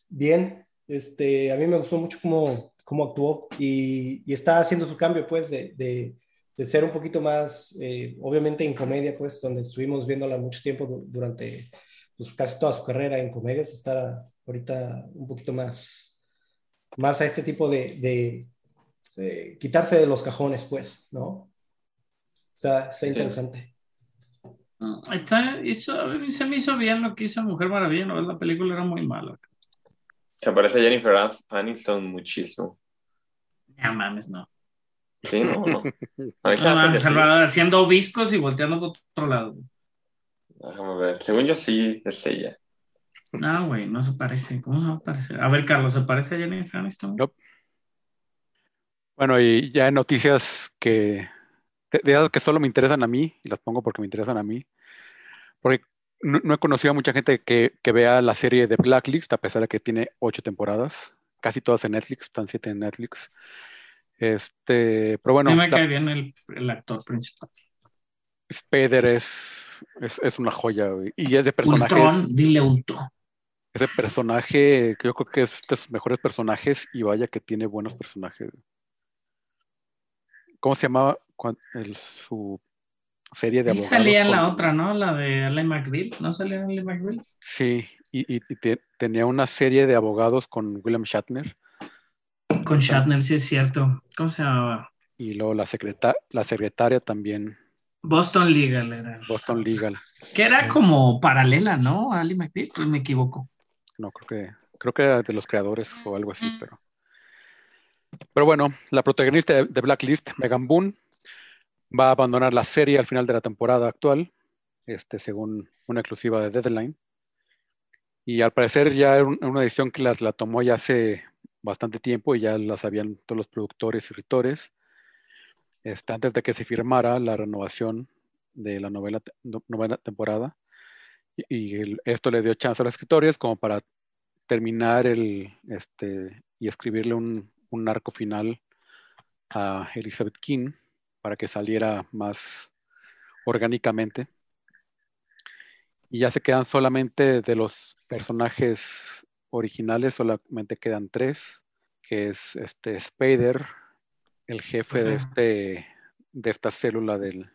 bien. Este, a mí me gustó mucho cómo, cómo actuó y, y está haciendo su cambio, pues, de, de, de ser un poquito más, eh, obviamente en comedia, pues, donde estuvimos viéndola mucho tiempo durante pues, casi toda su carrera en comedias, está ahorita un poquito más, más a este tipo de, de quitarse de los cajones, pues, ¿no? Está, está interesante. Está, hizo, se me hizo bien lo que hizo Mujer Maravilla, ¿no? La película era muy mala. Se parece a Jennifer Aniston muchísimo. No mames, no. Sí, no, no. A no mames, Salvador, haciendo viscos y volteando por otro lado. Déjame ver. Según yo, sí, es ella. No, güey, no se parece. ¿Cómo se va a parecer? A ver, Carlos, ¿se parece a Jennifer Aniston? No. Bueno, y ya en noticias que de, de esas que solo me interesan a mí, y las pongo porque me interesan a mí, porque no, no he conocido a mucha gente que, que, vea la serie de Blacklist, a pesar de que tiene ocho temporadas, casi todas en Netflix, están siete en Netflix. Este, pero bueno. Me la, cae bien el, el, actor principal. Spader es, es, es, una joya, güey. y es de personajes. Ultron, dile Ultron. Ese personaje, yo creo que es de sus mejores personajes, y vaya que tiene buenos personajes. ¿Cómo se llamaba el, su serie de y abogados? salía con... la otra, ¿no? La de Ellen McBeal. ¿No salía Ellen McBeal? Sí, y, y, y te, tenía una serie de abogados con William Shatner. Con Shatner, sí es cierto. ¿Cómo se llamaba? Y luego la, secreta la secretaria también. Boston Legal era. Boston Legal. Que era como paralela, ¿no? A Ellen McBeal, pues me equivoco. No, creo que, creo que era de los creadores o algo así, pero. Pero bueno, la protagonista de Blacklist, Megan Boone, va a abandonar la serie al final de la temporada actual, este, según una exclusiva de Deadline. Y al parecer ya una edición que la, la tomó ya hace bastante tiempo y ya las sabían todos los productores y escritores. Este, antes de que se firmara la renovación de la novela, temporada. Y, esto le dio chance a los escritores como para terminar el, este, y escribirle un, un arco final a Elizabeth King para que saliera más orgánicamente. Y ya se quedan solamente de los personajes originales, solamente quedan tres, que es este Spader, el jefe de este de esta célula del.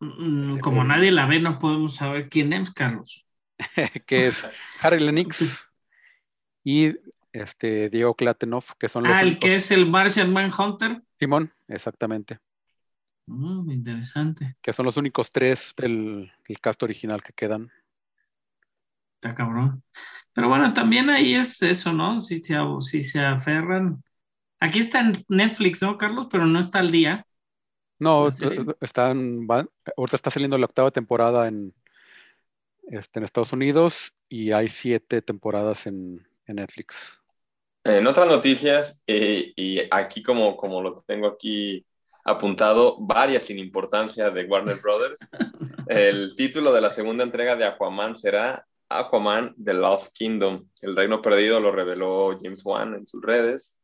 Mm, como nadie la ve, no podemos saber quién es, Carlos. que es Harry Lennox y este Diego Klatenoff, que son los. Ah, el que es el Martian Manhunter. Simón, exactamente. Mm, interesante. Que son los únicos tres del, cast original que quedan. Está cabrón. Pero bueno, también ahí es eso, ¿no? Si se, si se aferran. Aquí está en Netflix, ¿no, Carlos? Pero no está al día. No, están, ahorita está saliendo la octava temporada en, este, en Estados Unidos y hay siete temporadas en, Netflix. En otras noticias, eh, y aquí como, como lo tengo aquí apuntado, varias sin importancia de Warner Brothers, el título de la segunda entrega de Aquaman será Aquaman The Lost Kingdom. El reino perdido lo reveló James Wan en sus redes.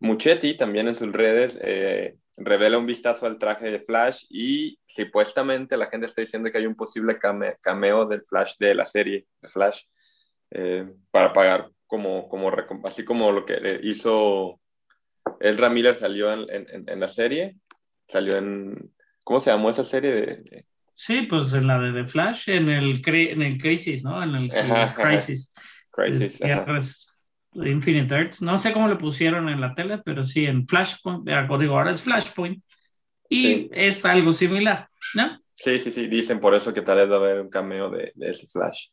Muchetti también en sus redes eh, revela un vistazo al traje de Flash y supuestamente la gente está diciendo que hay un posible cameo del Flash de la serie de Flash eh, para pagar como, como así como lo que hizo Ezra Miller salió en, la serie, salió en, ¿cómo se llamó esa serie? De, Sí, pues en la de The Flash, en el, en el Crisis, ¿no? En el, Crisis. Crisis. Infinite Earths. No sé cómo le pusieron en la tele, pero sí en Flashpoint, digo, ahora es Flashpoint. Y es algo similar, ¿no? Sí, sí, sí, dicen por eso que tal vez va a haber un cameo de, de ese Flash.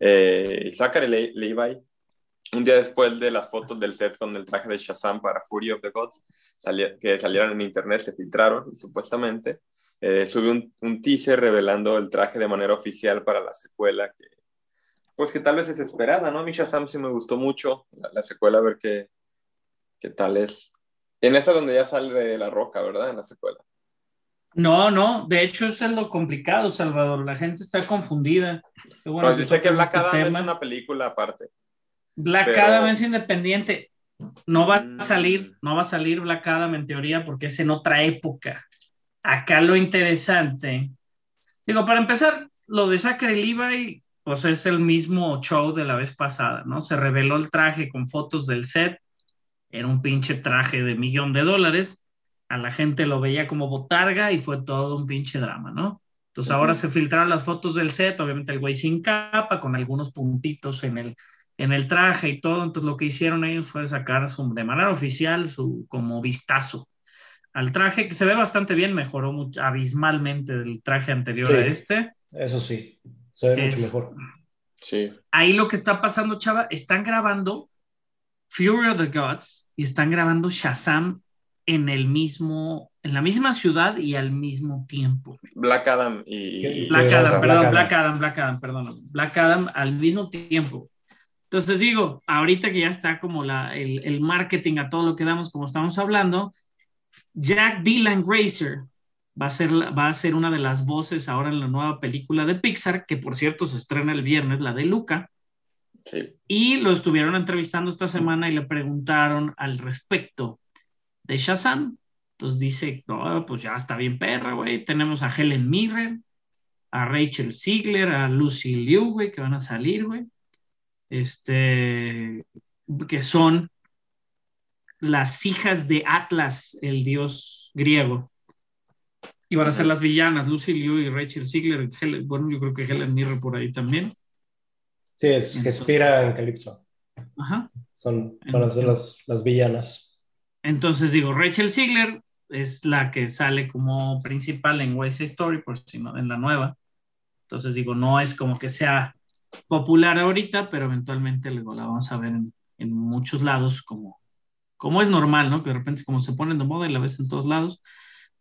Eh, Zachary Le Levi, un día después de las fotos del set con el traje de Shazam para Fury of the Gods, que salieron en internet, se filtraron supuestamente, eh, sube un, un teaser revelando el traje de manera oficial para la secuela que pues que tal vez es esperada, ¿no? A mí Shazam sí me gustó mucho, la, secuela, a ver qué, qué tal es. En esa donde ya sale de la roca, ¿verdad? En la secuela. No, no, de hecho eso es lo complicado, Salvador. La gente está confundida. Bueno, dice que Black este Adam es una película aparte. Black Adam es independiente. No va a mm. salir, no va a salir Black Adam en teoría porque es en otra época. Acá lo interesante. Digo, para empezar, lo de Zachary Levi pues es el mismo show de la vez pasada, ¿no? Se reveló el traje con fotos del set, era un pinche traje de millón de dólares, a la gente lo veía como botarga y fue todo un pinche drama, ¿no? Entonces ahora se filtraron las fotos del set, obviamente el güey sin capa, con algunos puntitos en el, en el traje y todo, entonces lo que hicieron ellos fue sacar su, de manera oficial su como vistazo al traje, que se ve bastante bien, mejoró abismalmente del traje anterior a este. Eso sí. Se ve mucho mejor. Sí. Ahí lo que está pasando, chava, están grabando Fury of the Gods y están grabando Shazam en el mismo, en la misma ciudad y al mismo tiempo. Black Adam y... Black Adam, perdón, Black Adam, Black Adam, perdón. Black Adam al mismo tiempo. Entonces digo, ahorita que ya está como la, el, el marketing a todo lo que damos, como estamos hablando, Jack Dylan Grazer, va a, ser, va a ser una de las voces ahora en la nueva película de Pixar, que por cierto se estrena el viernes, la de Luca. Y lo estuvieron entrevistando esta semana y le preguntaron al respecto de Shazam. Entonces dice, no, pues ya está bien perra, güey. Tenemos a Helen Mirren, a Rachel Ziegler, a Lucy Liu, güey, que van a salir, güey. Este, que son las hijas de Atlas, el dios griego. Y van a ser las villanas, Lucy Liu y Rachel Ziegler. bueno, yo creo que Helen Mirren por ahí también. Sí, es Hespera en Calypso. Aja. Son, van a ser las, las villanas. Entonces digo, Rachel Ziegler es la que sale como principal en West Story, por si no, en la nueva. Entonces digo, no es como que sea popular ahorita, pero eventualmente luego la vamos a ver en, en muchos lados como, como es normal, ¿no? Que de repente como se ponen de moda y la ves en todos lados.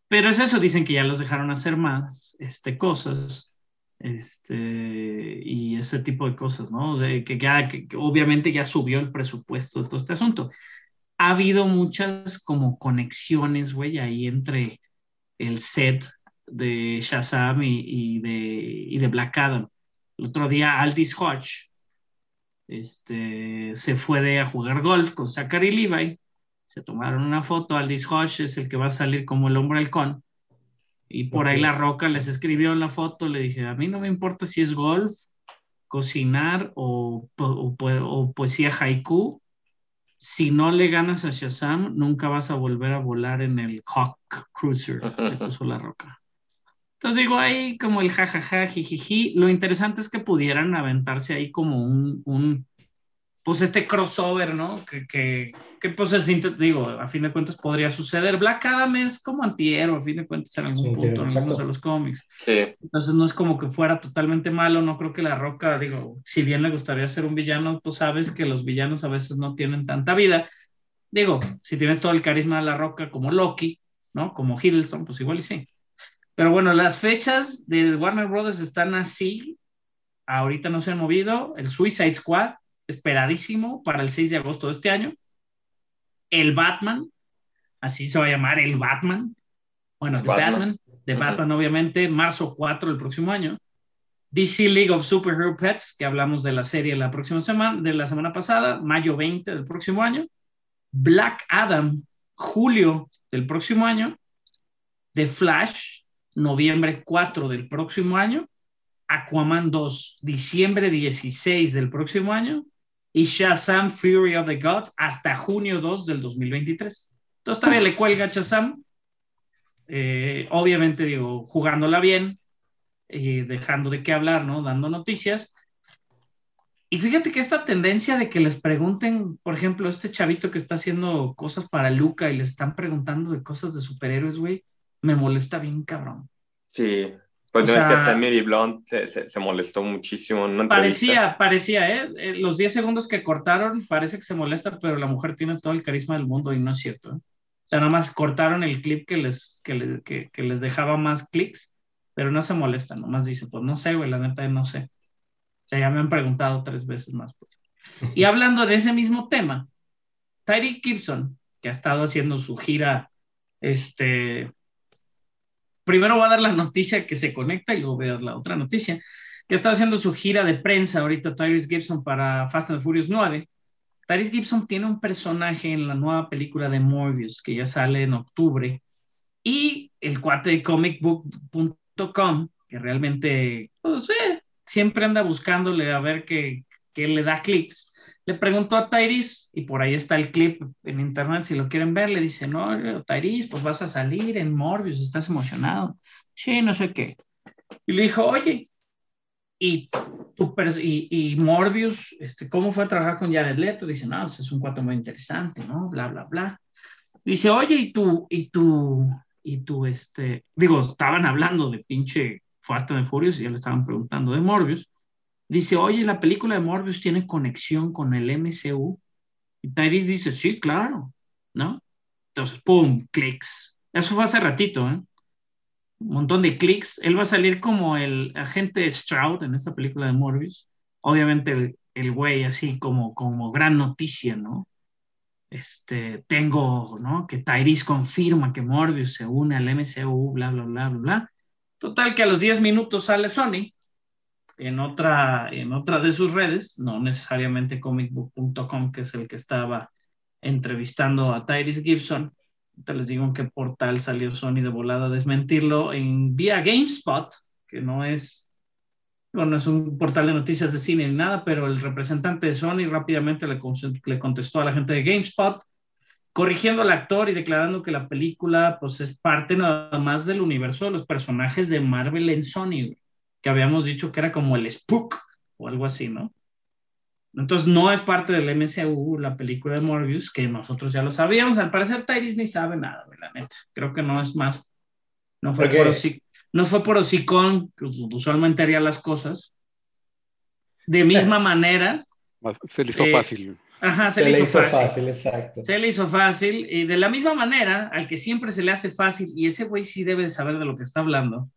Pero es eso, dicen que ya los dejaron hacer más este, cosas este, y ese tipo de cosas, ¿no? O sea, que, ya, que, obviamente ya subió el presupuesto de todo este asunto. ha habido muchas como conexiones, güey, ahí entre el set de Shazam y, y de, y de Black Adam. El otro día Aldis Hodge este, se fue de a jugar golf con Zachary Levi, se tomaron una foto, Aldis Hodge es el que va a salir como el hombre halcón, y por ahí La Roca les escribió en la foto, le dije, a mí no me importa si es golf, cocinar o, o, o poesía haiku, si no le ganas a Shazam, nunca vas a volver a volar en el Hawk Cruiser, le puso La Roca. Entonces digo, ahí como el jajaja, jijiji. Lo interesante es que pudieran aventarse ahí como un, un pues este crossover, ¿no? Que, que, que pues es, digo, a fin de cuentas podría suceder. Black Adam es como antihéroe, a fin de cuentas en algún Sí, punto, en algunos de los cómics. Sí, Entonces no es como que fuera totalmente malo, no creo que La Roca, digo, si bien le gustaría ser un villano, tú sabes que los villanos a veces no tienen tanta vida. Digo, si tienes todo el carisma de La Roca como Loki, ¿no? Como Hiddleston, pues igual y sí. Pero bueno, las fechas de Warner Brothers están así, ahorita no se han movido. El Suicide Squad, esperadísimo para el 6 de agosto de este año. El Batman, así se va a llamar el Batman. Bueno, The Batman. Batman, The. Batman, obviamente, marzo 4 del próximo año. DC League of Superhero Pets, que hablamos de la serie la próxima semana, de la semana pasada, mayo 20 del próximo año. Black Adam, julio del próximo año. The Flash, noviembre 4 del próximo año. Aquaman 2, diciembre 16 del próximo año. Y Shazam Fury of the Gods hasta junio 2 del 2023. Entonces todavía le cuelga a Shazam. Eh, obviamente, digo, jugándola bien, y dejando de qué hablar, ¿no? Dando noticias. Y fíjate que esta tendencia de que les pregunten, por ejemplo, este chavito que está haciendo cosas para Luca y les están preguntando de cosas de superhéroes, güey, me molesta bien cabrón. sí. Pues O no es que Emily Blunt se, se- se molestó muchísimo en una entrevista. Parecía, parecía, ¿eh? Eh, Los 10 segundos que cortaron parece que se molesta, pero la mujer tiene todo el carisma del mundo y no es cierto. ¿eh? O sea, nada más cortaron el clip que les, que, le- que- que les dejaba más clics, pero no se molesta, nomás dice, pues no sé, güey, la neta no sé. O sea, ya me han preguntado tres veces más. Pues. Y hablando de ese mismo tema, Tyreek Gibson, que ha estado haciendo su gira, este, primero voy a dar la noticia que se conecta y luego voy a dar la otra noticia, que está haciendo su gira de prensa ahorita Tyrese Gibson para Fast and Furious 9. Tyrese Gibson tiene un personaje en la nueva película de Morbius que ya sale en octubre y el cuate de comicbook.com que realmente pues, eh, siempre anda buscándole a ver qué, qué le da clics. Le preguntó a Tyrese, y por ahí está el clip en internet, si lo quieren ver, le dice, no, Tyrese, pues vas a salir en Morbius, estás emocionado. Sí, no sé qué. Y le dijo, oye, y, tu y, y Morbius, este, ¿cómo fue a trabajar con Jared Leto? Dice, no, pues, es un cuate muy interesante, ¿no? Bla, bla, bla. Dice, oye, y tú, y tú, y tú, este, digo, estaban hablando de pinche Fast and Furious y ya le estaban preguntando de Morbius. Dice, oye, la película de Morbius tiene conexión con el MCU. Y Tyrese dice, sí, claro, ¿no? Entonces, ¡pum! Clics. Eso fue hace ratito, ¿eh? Un montón de clics. Él va a salir como el agente Stroud en esta película de Morbius. Obviamente el, el güey así como, como gran noticia, ¿no? Este, tengo, ¿no? Que Tyrese confirma que Morbius se une al MCU, bla, bla, bla, bla, bla. Total que a los 10 minutos sale Sony en otra, en otra de sus redes, no necesariamente comicbook.com, que es el que estaba entrevistando a Tyrese Gibson. Te les digo en qué portal salió Sony de volada a desmentirlo, en vía GameSpot, que no es, bueno, no es un portal de noticias de cine ni nada, pero el representante de Sony rápidamente le, le contestó a la gente de GameSpot, corrigiendo al actor y declarando que la película pues es parte nada más del universo de los personajes de Marvel en Sony, que habíamos dicho que era como el Spook o algo así, ¿no? Entonces no es parte del MCU la película de Morbius, que nosotros ya lo sabíamos. Al parecer Tyrese ni sabe nada, la neta. Creo que no es más. No fue ¿Por qué? por hoci- no fue por hocicón, que usualmente haría las cosas. De misma manera, Se le hizo Eh, fácil. ajá, se, Se le hizo fácil. exacto. Se le hizo fácil y de la misma manera al que siempre se le hace fácil y ese güey sí debe de saber de lo que está hablando.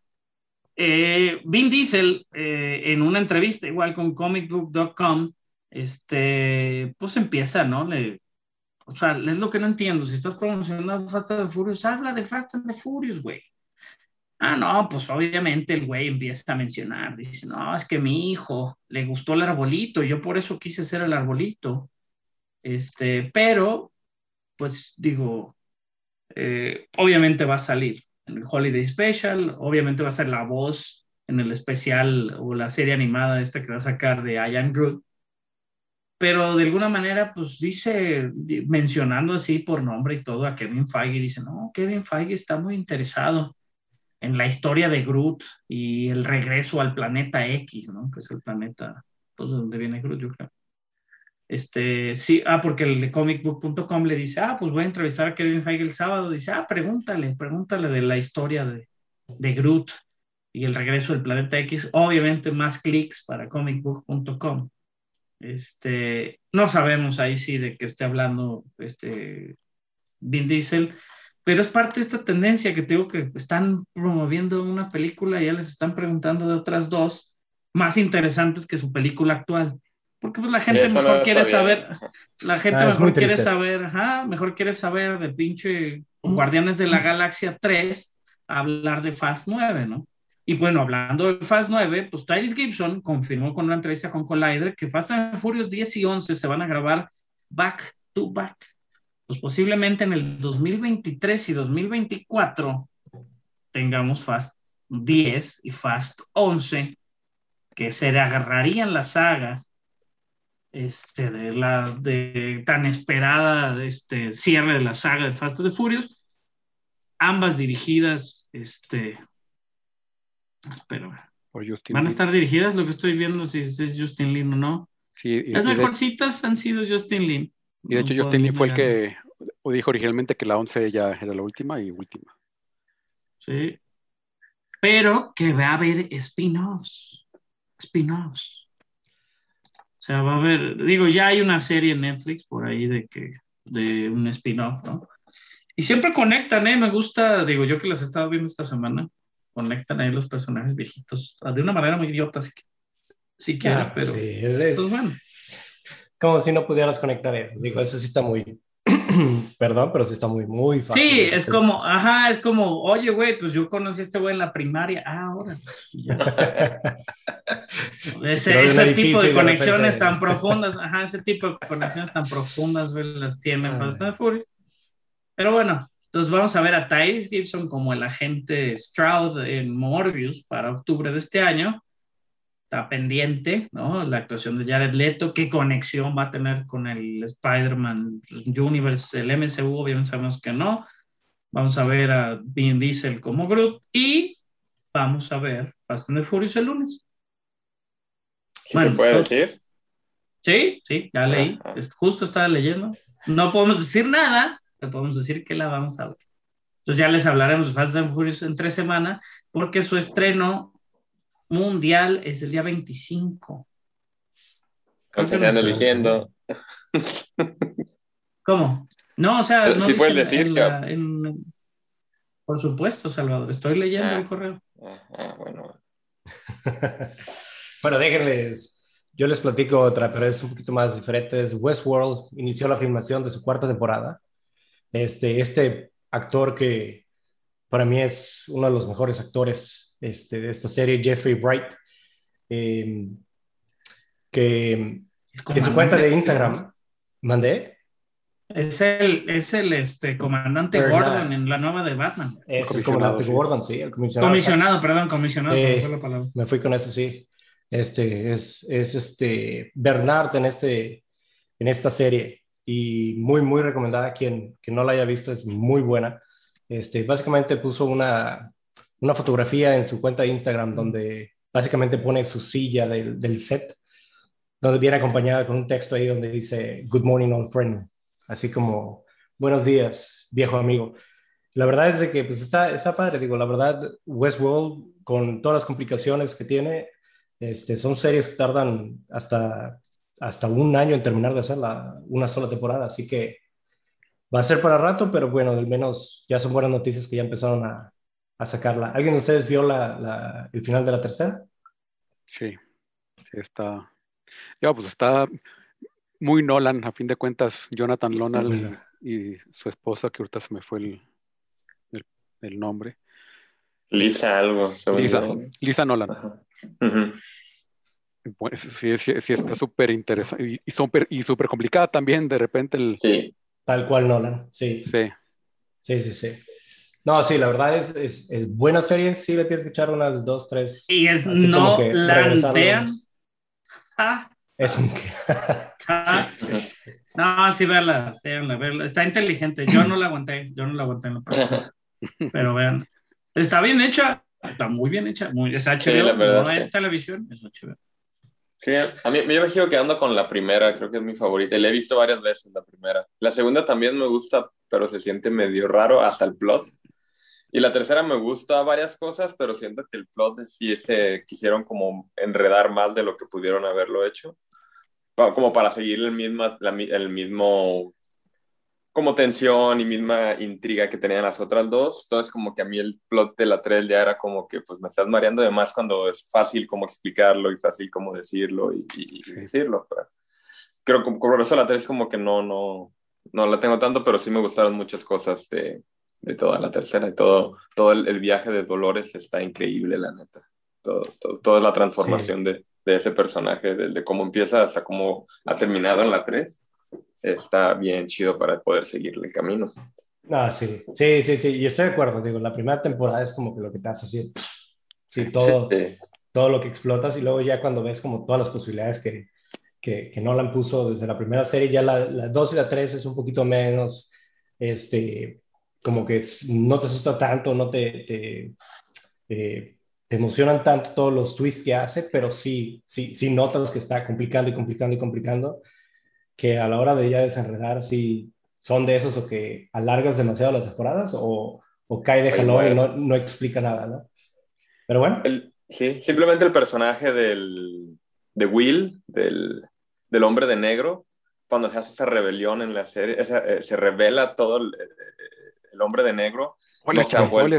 Eh, Vin Diesel eh, en una entrevista igual con comicbook.com este pues empieza, ¿no? O sea, es lo que no entiendo. Si estás promocionando Fast and Furious, habla de Fast and Furious, güey. Ah, no, pues obviamente el güey empieza a mencionar, dice, no, es que mi hijo le gustó el arbolito, yo por eso quise hacer el arbolito. Este, pero, pues digo, eh, obviamente va a salir en el Holiday Special, obviamente va a ser la voz en el especial o la serie animada esta que va a sacar de I Am Groot. Pero de alguna manera, pues dice, mencionando así por nombre y todo a Kevin Feige, dice, no, Kevin Feige está muy interesado en la historia de Groot y el regreso al planeta X, ¿no? Que es el planeta, pues, de donde viene Groot, yo creo. Este, sí, ah, porque el de comicbook.com le dice, ah, pues voy a entrevistar a Kevin Feige el sábado. Dice, ah, pregúntale, pregúntale de la historia de, de Groot y el regreso del planeta X. Obviamente más clics para comicbook.com. Este, no sabemos ahí sí de qué esté hablando este Vin Diesel pero es parte de esta tendencia que tengo que están promoviendo una película y ya les están preguntando de otras dos más interesantes que su película actual. Porque pues la gente mejor quiere saber, la gente ah, mejor quiere saber, ajá, mejor quiere saber de pinche Guardianes de la Galaxia 3 hablar de Fast 9, ¿no? Y bueno, hablando de Fast 9, pues Tyrese Gibson confirmó con una entrevista con Collider que Fast and Furious 10 y 11 se van a grabar back to back. Pues posiblemente en el 2023 y 2024 tengamos Fast 10 y Fast 11 que se agarrarían la saga este, de la de tan esperada este, cierre de la saga de Fast and the Furious, ambas dirigidas, este, espero, van a estar dirigidas, lo que estoy viendo si es Justin Lin o no. Las mejorcitas han sido Justin Lin. Y de hecho, Justin Lee fue el que dijo originalmente que la 11 ya era la última y última. Sí. Pero que va a haber spin-offs. Spin-offs. O sea, va a haber, digo, ya hay una serie en Netflix por ahí de que, de un spin-off, ¿no? Y siempre conectan, ¿eh? Me gusta, digo, yo que las he estado viendo esta semana, conectan ahí los personajes viejitos de una manera muy idiota, si, si quieres, ah, pero. Sí, es, pues bueno como si no pudieras conectar eso. Digo, eso sí está muy, perdón, pero sí está muy, muy fácil. Sí, es como, ajá, es como, oye, güey, pues yo conocí a este güey en la primaria. Ah, ahora. ese, ese tipo de, conexiones tan profundas, ajá, ese tipo de conexiones tan profundas, güey, las tienen Fast and Furious. Pero bueno, entonces vamos a ver a Tyrese Gibson como el agente Stroud en Morbius para octubre de este año está pendiente, ¿no? La actuación de Jared Leto, qué conexión va a tener con el Spider-Man Universe, el MCU, obviamente sabemos que no. Vamos a ver a Vin Diesel como Groot y vamos a ver Fast and the Furious el lunes. ¿Sí se puede decir? Sí, sí, ya leí. Justo estaba leyendo. No podemos decir nada, pero podemos decir que la vamos a ver. Entonces ya les hablaremos de Fast and Furious en tres semanas, porque su estreno mundial es el día 25. ¿Cómo se están diciendo? ¿Cómo? No, o sea, no si puedes decir Por supuesto, Salvador, estoy leyendo el ah, correo. Ah, ah, bueno. bueno, déjenles, yo les platico otra, pero es un poquito más diferente. Es Westworld inició la filmación de su cuarta temporada. Este, este actor que para mí es uno de los mejores actores este, de esta serie, Jeffrey Bright, em, que en su cuenta de Instagram, mandé. Es el, es el este, comandante Gordon en la nueva de Batman. Es el comandante Gordon, sí, el comisionado. Comisionado, perdón, comisionado. Eh, me fui con eso, sí. Este, es, es este Bernard en, este, en esta serie y muy, muy recomendada. Quien, que no la haya visto es muy buena. Este, básicamente puso una, una fotografía en su cuenta de Instagram donde básicamente pone su silla del, del set, donde viene acompañada con un texto ahí donde dice Good morning, old friend, así como buenos días, viejo amigo. La verdad es de que pues está, está padre, digo, la verdad, Westworld, con todas las complicaciones que tiene, este, son series que tardan hasta, hasta un año en terminar de hacer la, una sola temporada, así que va a ser para rato, pero bueno, al menos ya son buenas noticias que ya empezaron a, a sacarla. ¿Alguien de ustedes vio la, el final de la tercera? Sí, sí está. Ya, pues está. muy Nolan, a fin de cuentas, Jonathan Nolan y su esposa, que ahorita se me fue el, el- el nombre. Lisa algo. Lisa. Lisa Nolan. Pues, sí, sí, sí está súper interesante y, y súper y súper complicada también, de repente el... Sí, Tal cual Nolan, sí. Sí, Sí, sí, sí. No, sí, la verdad es, es, es buena serie. Sí, le tienes que echar unas dos, tres. Y es así como no que lantean. Ah, Es un... ah. No, sí, véanla, véanla, véanla. Está inteligente. Yo no la aguanté, yo no la aguanté en lo personal. Pero vean, está bien hecha, está muy bien hecha. Muy, es HBO, Sí, la verdad, no sí. es televisión, es HBO. Sí, a mí yo me sigo quedando con la primera, creo que es mi favorita. Y la he visto varias veces, la primera. La segunda también me gusta, pero se siente medio raro hasta el plot. Y la tercera me gusta varias cosas, pero siento que el plot sí se quisieron como enredar más de lo que pudieron haberlo hecho. Como para seguir el mismo, la el mismo como tensión y misma intriga que tenían las otras dos. Entonces como que a mí el plot de la 3 ya era como que pues me estás mareando de más cuando es fácil como explicarlo y fácil como decirlo y, y- y decirlo. pero creo que por eso la 3 como que no, no, no la tengo tanto, pero sí me gustaron muchas cosas de, de toda la tercera y todo, todo el, el viaje de Dolores está increíble, la neta. Todo, todo- toda la transformación de, de ese personaje, desde cómo empieza hasta cómo ha terminado en la 3, está bien chido para poder seguirle el camino. No, sí, sí, sí, sí, y estoy de acuerdo, digo, la primera temporada es como que lo que te hace así, sí, todo, Sí, todo lo que explotas y luego ya cuando ves como todas las posibilidades que, que, que Nolan puso desde la primera serie, ya la, la 2 y la 3 es un poquito menos, este, como que no te asusta tanto, no te, te, eh, te emocionan tanto todos los twists que hace, pero sí, sí, sí notas que está complicando y complicando y complicando, que a la hora de ya desenredar, sí, son de esos o que alargas demasiado las temporadas o, o cae de jalón y no, no explica nada, ¿no? Pero bueno. El- sí, simplemente el personaje del, de Will, del, del hombre de negro, cuando se hace esa rebelión en la serie, esa, eh, se revela todo el, el hombre de negro.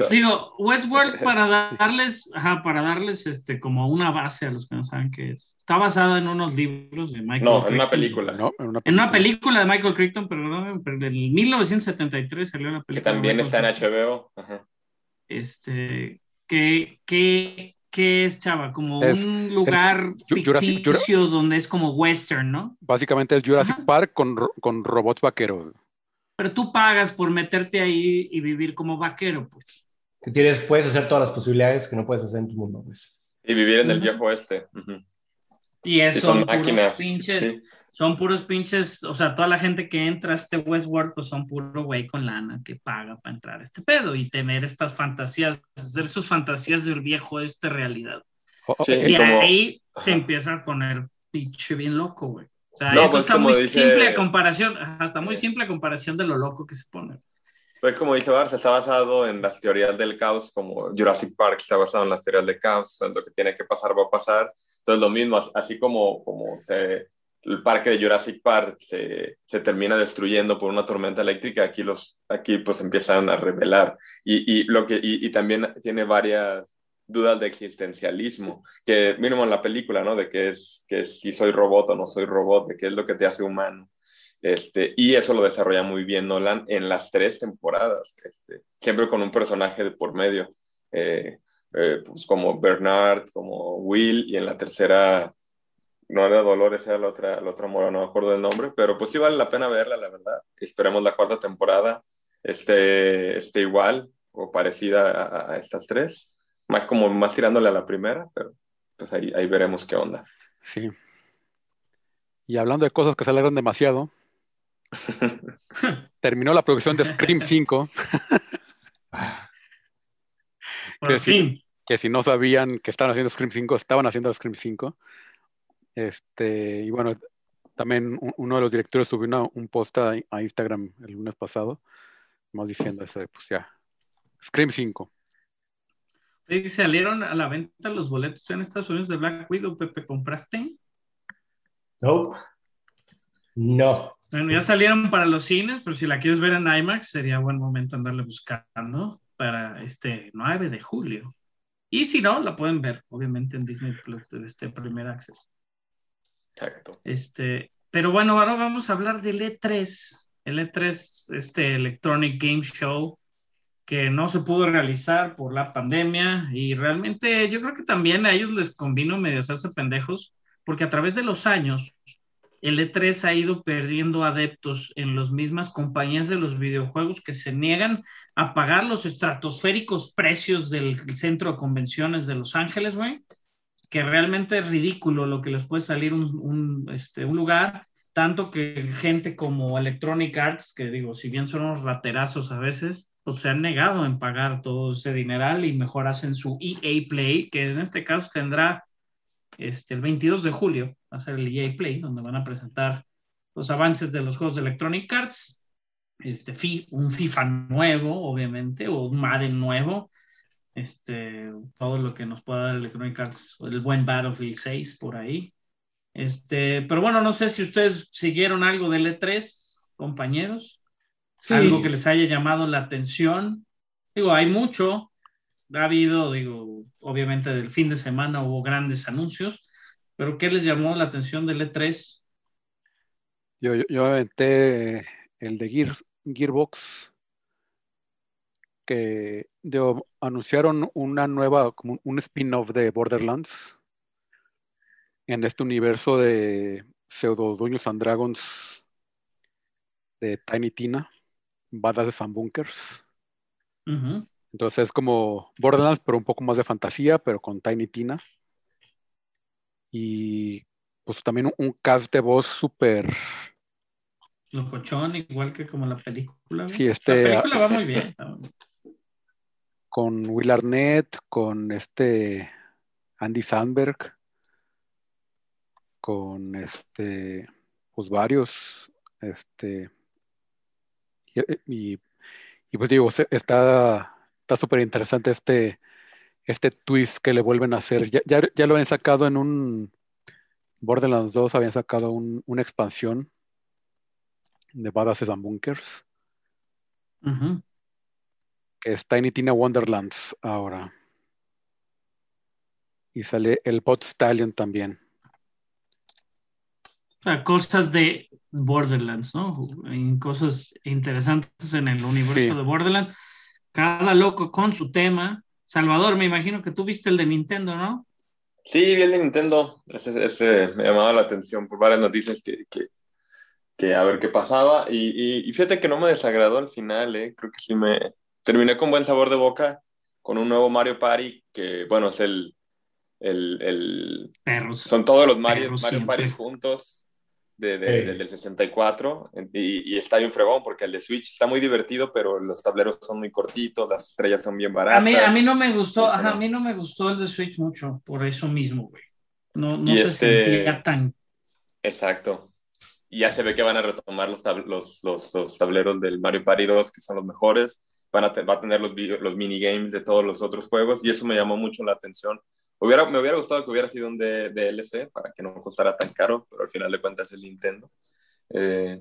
Digo, Westworld para darles, ajá, para darles este como una base a los que no saben qué es. Está basada en unos libros de Michael No, en una Crichton. película. ¿no? En una En una película de Michael Crichton, pero no, pero del 1973 salió la Que película. de también está en Crichton. HBO. Ajá. Este, que, que, que es, chava, como Es un lugar Jurassic- ficticio donde es como western, ¿no? Básicamente es Jurassic Ajá. Park con, con robots vaqueros. Pero tú pagas por meterte ahí y vivir como vaquero, pues. Que tienes, puedes hacer todas las posibilidades que no puedes hacer en tu mundo, pues. Y vivir en el viejo oeste. Ujú. Y Y eso son puros máquinas. pinches, sí. son puros pinches, o sea, toda la gente que entra a este Westworld, pues son puro güey con lana que paga para entrar a este pedo y tener estas fantasías, hacer sus fantasías del viejo este realidad. Sí. Y como- ahí se empieza a poner pinche bien loco, güey. O sea, No, eso pues, está como muy dice- simple a comparación, hasta muy simple comparación de lo loco que se pone. Pues como dice Barça, está basado en las teorías del caos, como Jurassic Park está basado en las teorías del caos, entonces lo que tiene que pasar va a pasar. Entonces lo mismo, as- así como, como se, el parque de Jurassic Park se, se termina destruyendo por una tormenta eléctrica, aquí, los, aquí pues empiezan a revelar. Y, y, lo que, y, y también tiene varias dudas de existencialismo, que mínimo en la película, ¿no? De que es, que si soy robot o no soy robot, de qué es lo que te hace humano. Este, y eso lo desarrolla muy bien Nolan en las tres temporadas, este, siempre con un personaje de por medio, eh, eh, pues como Bernard, como Will, y en la tercera, no era Dolores, era la otra, la otra mora, no me acuerdo del nombre, pero pues sí vale la pena verla, la verdad. Esperemos la cuarta temporada esté, esté igual o parecida a estas tres, más como más tirándole a la primera, pero pues ahí, ahí veremos qué onda. Sí. Y hablando de cosas que se alargan demasiado, terminó la producción de Scream 5, Por Que fin. que si no sabían que estaban haciendo Scream 5, estaban haciendo Scream 5. Este, y bueno, también un- uno de los directores subió una- un post a, a Instagram el lunes pasado, más diciendo eso de, pues ya, Scream 5. Sí, salieron a la venta los boletos en Estados Unidos de Black Widow, Pepe, ¿compraste? No. No. Bueno, ya salieron para los cines, pero si la quieres ver en IMAX, sería buen momento andarle buscando para este 9 de julio. Y si no, la pueden ver, obviamente, en Disney Plus, de este primer acceso. Exacto. Este, pero bueno, ahora vamos a hablar del E3. El E3, este Electronic Game Show, que no se pudo realizar por la pandemia y realmente yo creo que también a ellos les convino medio hacerse pendejos, porque a través de los años el E3 ha ido perdiendo adeptos en las mismas compañías de los videojuegos que se niegan a pagar los estratosféricos precios del centro de convenciones de Los Ángeles, güey, que realmente es ridículo lo que les puede salir un, un, este, un lugar, tanto que gente como Electronic Arts, que digo, si bien son unos raterazos a veces, pues se han negado en pagar todo ese dineral y mejor hacen su EA Play, que en este caso tendrá este, el 22 de julio, va a ser el EA Play, donde van a presentar los avances de los juegos de Electronic Arts, este, un FIFA nuevo, obviamente, o un Madden nuevo, este, todo lo que nos pueda dar Electronic Arts, el buen Battlefield 6 por ahí. Este, pero bueno, no sé si ustedes siguieron algo del E3, compañeros, Sí. algo que les haya llamado la atención. Digo, hay mucho, ha habido, digo, obviamente del fin de semana hubo grandes anuncios, pero ¿qué les llamó la atención del E E3? Yo, yo, yo aventé el de Gear, Gearbox, que digo, anunciaron una nueva, como un- un spin-off de Borderlands en este universo de pseudo Dungeons and Dragons de Tiny Tina, Badass and Bunkers. Entonces es como Borderlands, pero un poco más de fantasía, pero con Tiny Tina. Y pues también un, un cast de voz súper Locochón, igual que como la película. Sí, este, La película va muy bien. con Will Arnett, con este Andy Sandberg, con este, pues varios, este, y, y- y, pues digo, está está súper interesante este, este twist que le vuelven a hacer. Ya, ya, ya lo habían sacado en un Borderlands 2, habían sacado un- una expansión de Badasses and Bunkers, que es Tiny Tina Wonderlands ahora. Y sale el Bot Stallion también. Sea, cosas de Borderlands, ¿no? En cosas interesantes en el universo Sí. de Borderlands. Cada loco con su tema. Salvador, me imagino que tú viste el de Nintendo, ¿no? Sí, vi el de Nintendo. Ese, ese me llamaba la atención por varias noticias que, que, que a ver qué pasaba. Y, y- y fíjate que no me desagradó al final, ¿eh? Creo que sí me... Terminé con buen sabor de boca con un nuevo Mario Party que, bueno, es el... el, el- Perros. son todos los Mario, Mario. Party juntos de, de- Sí. del del 64 y, y está bien fregón porque el de Switch está muy divertido, pero los tableros son muy cortitos, las estrellas son bien baratas. A mí, a mí no me gustó, ajá, no. a mí no me gustó el de Switch mucho, por eso mismo, güey. No, no Y se este- sentía tan. Exacto. Y ya se ve que van a retomar los, tab- los, los, los tableros del Mario Party 2, que son los mejores. Van a te- va a tener los, los minigames de todos los otros juegos, y eso me llamó mucho la atención. Hubiera, me hubiera gustado que hubiera sido un DLC para que no costara tan caro, pero al final de cuentas es Nintendo. Eh,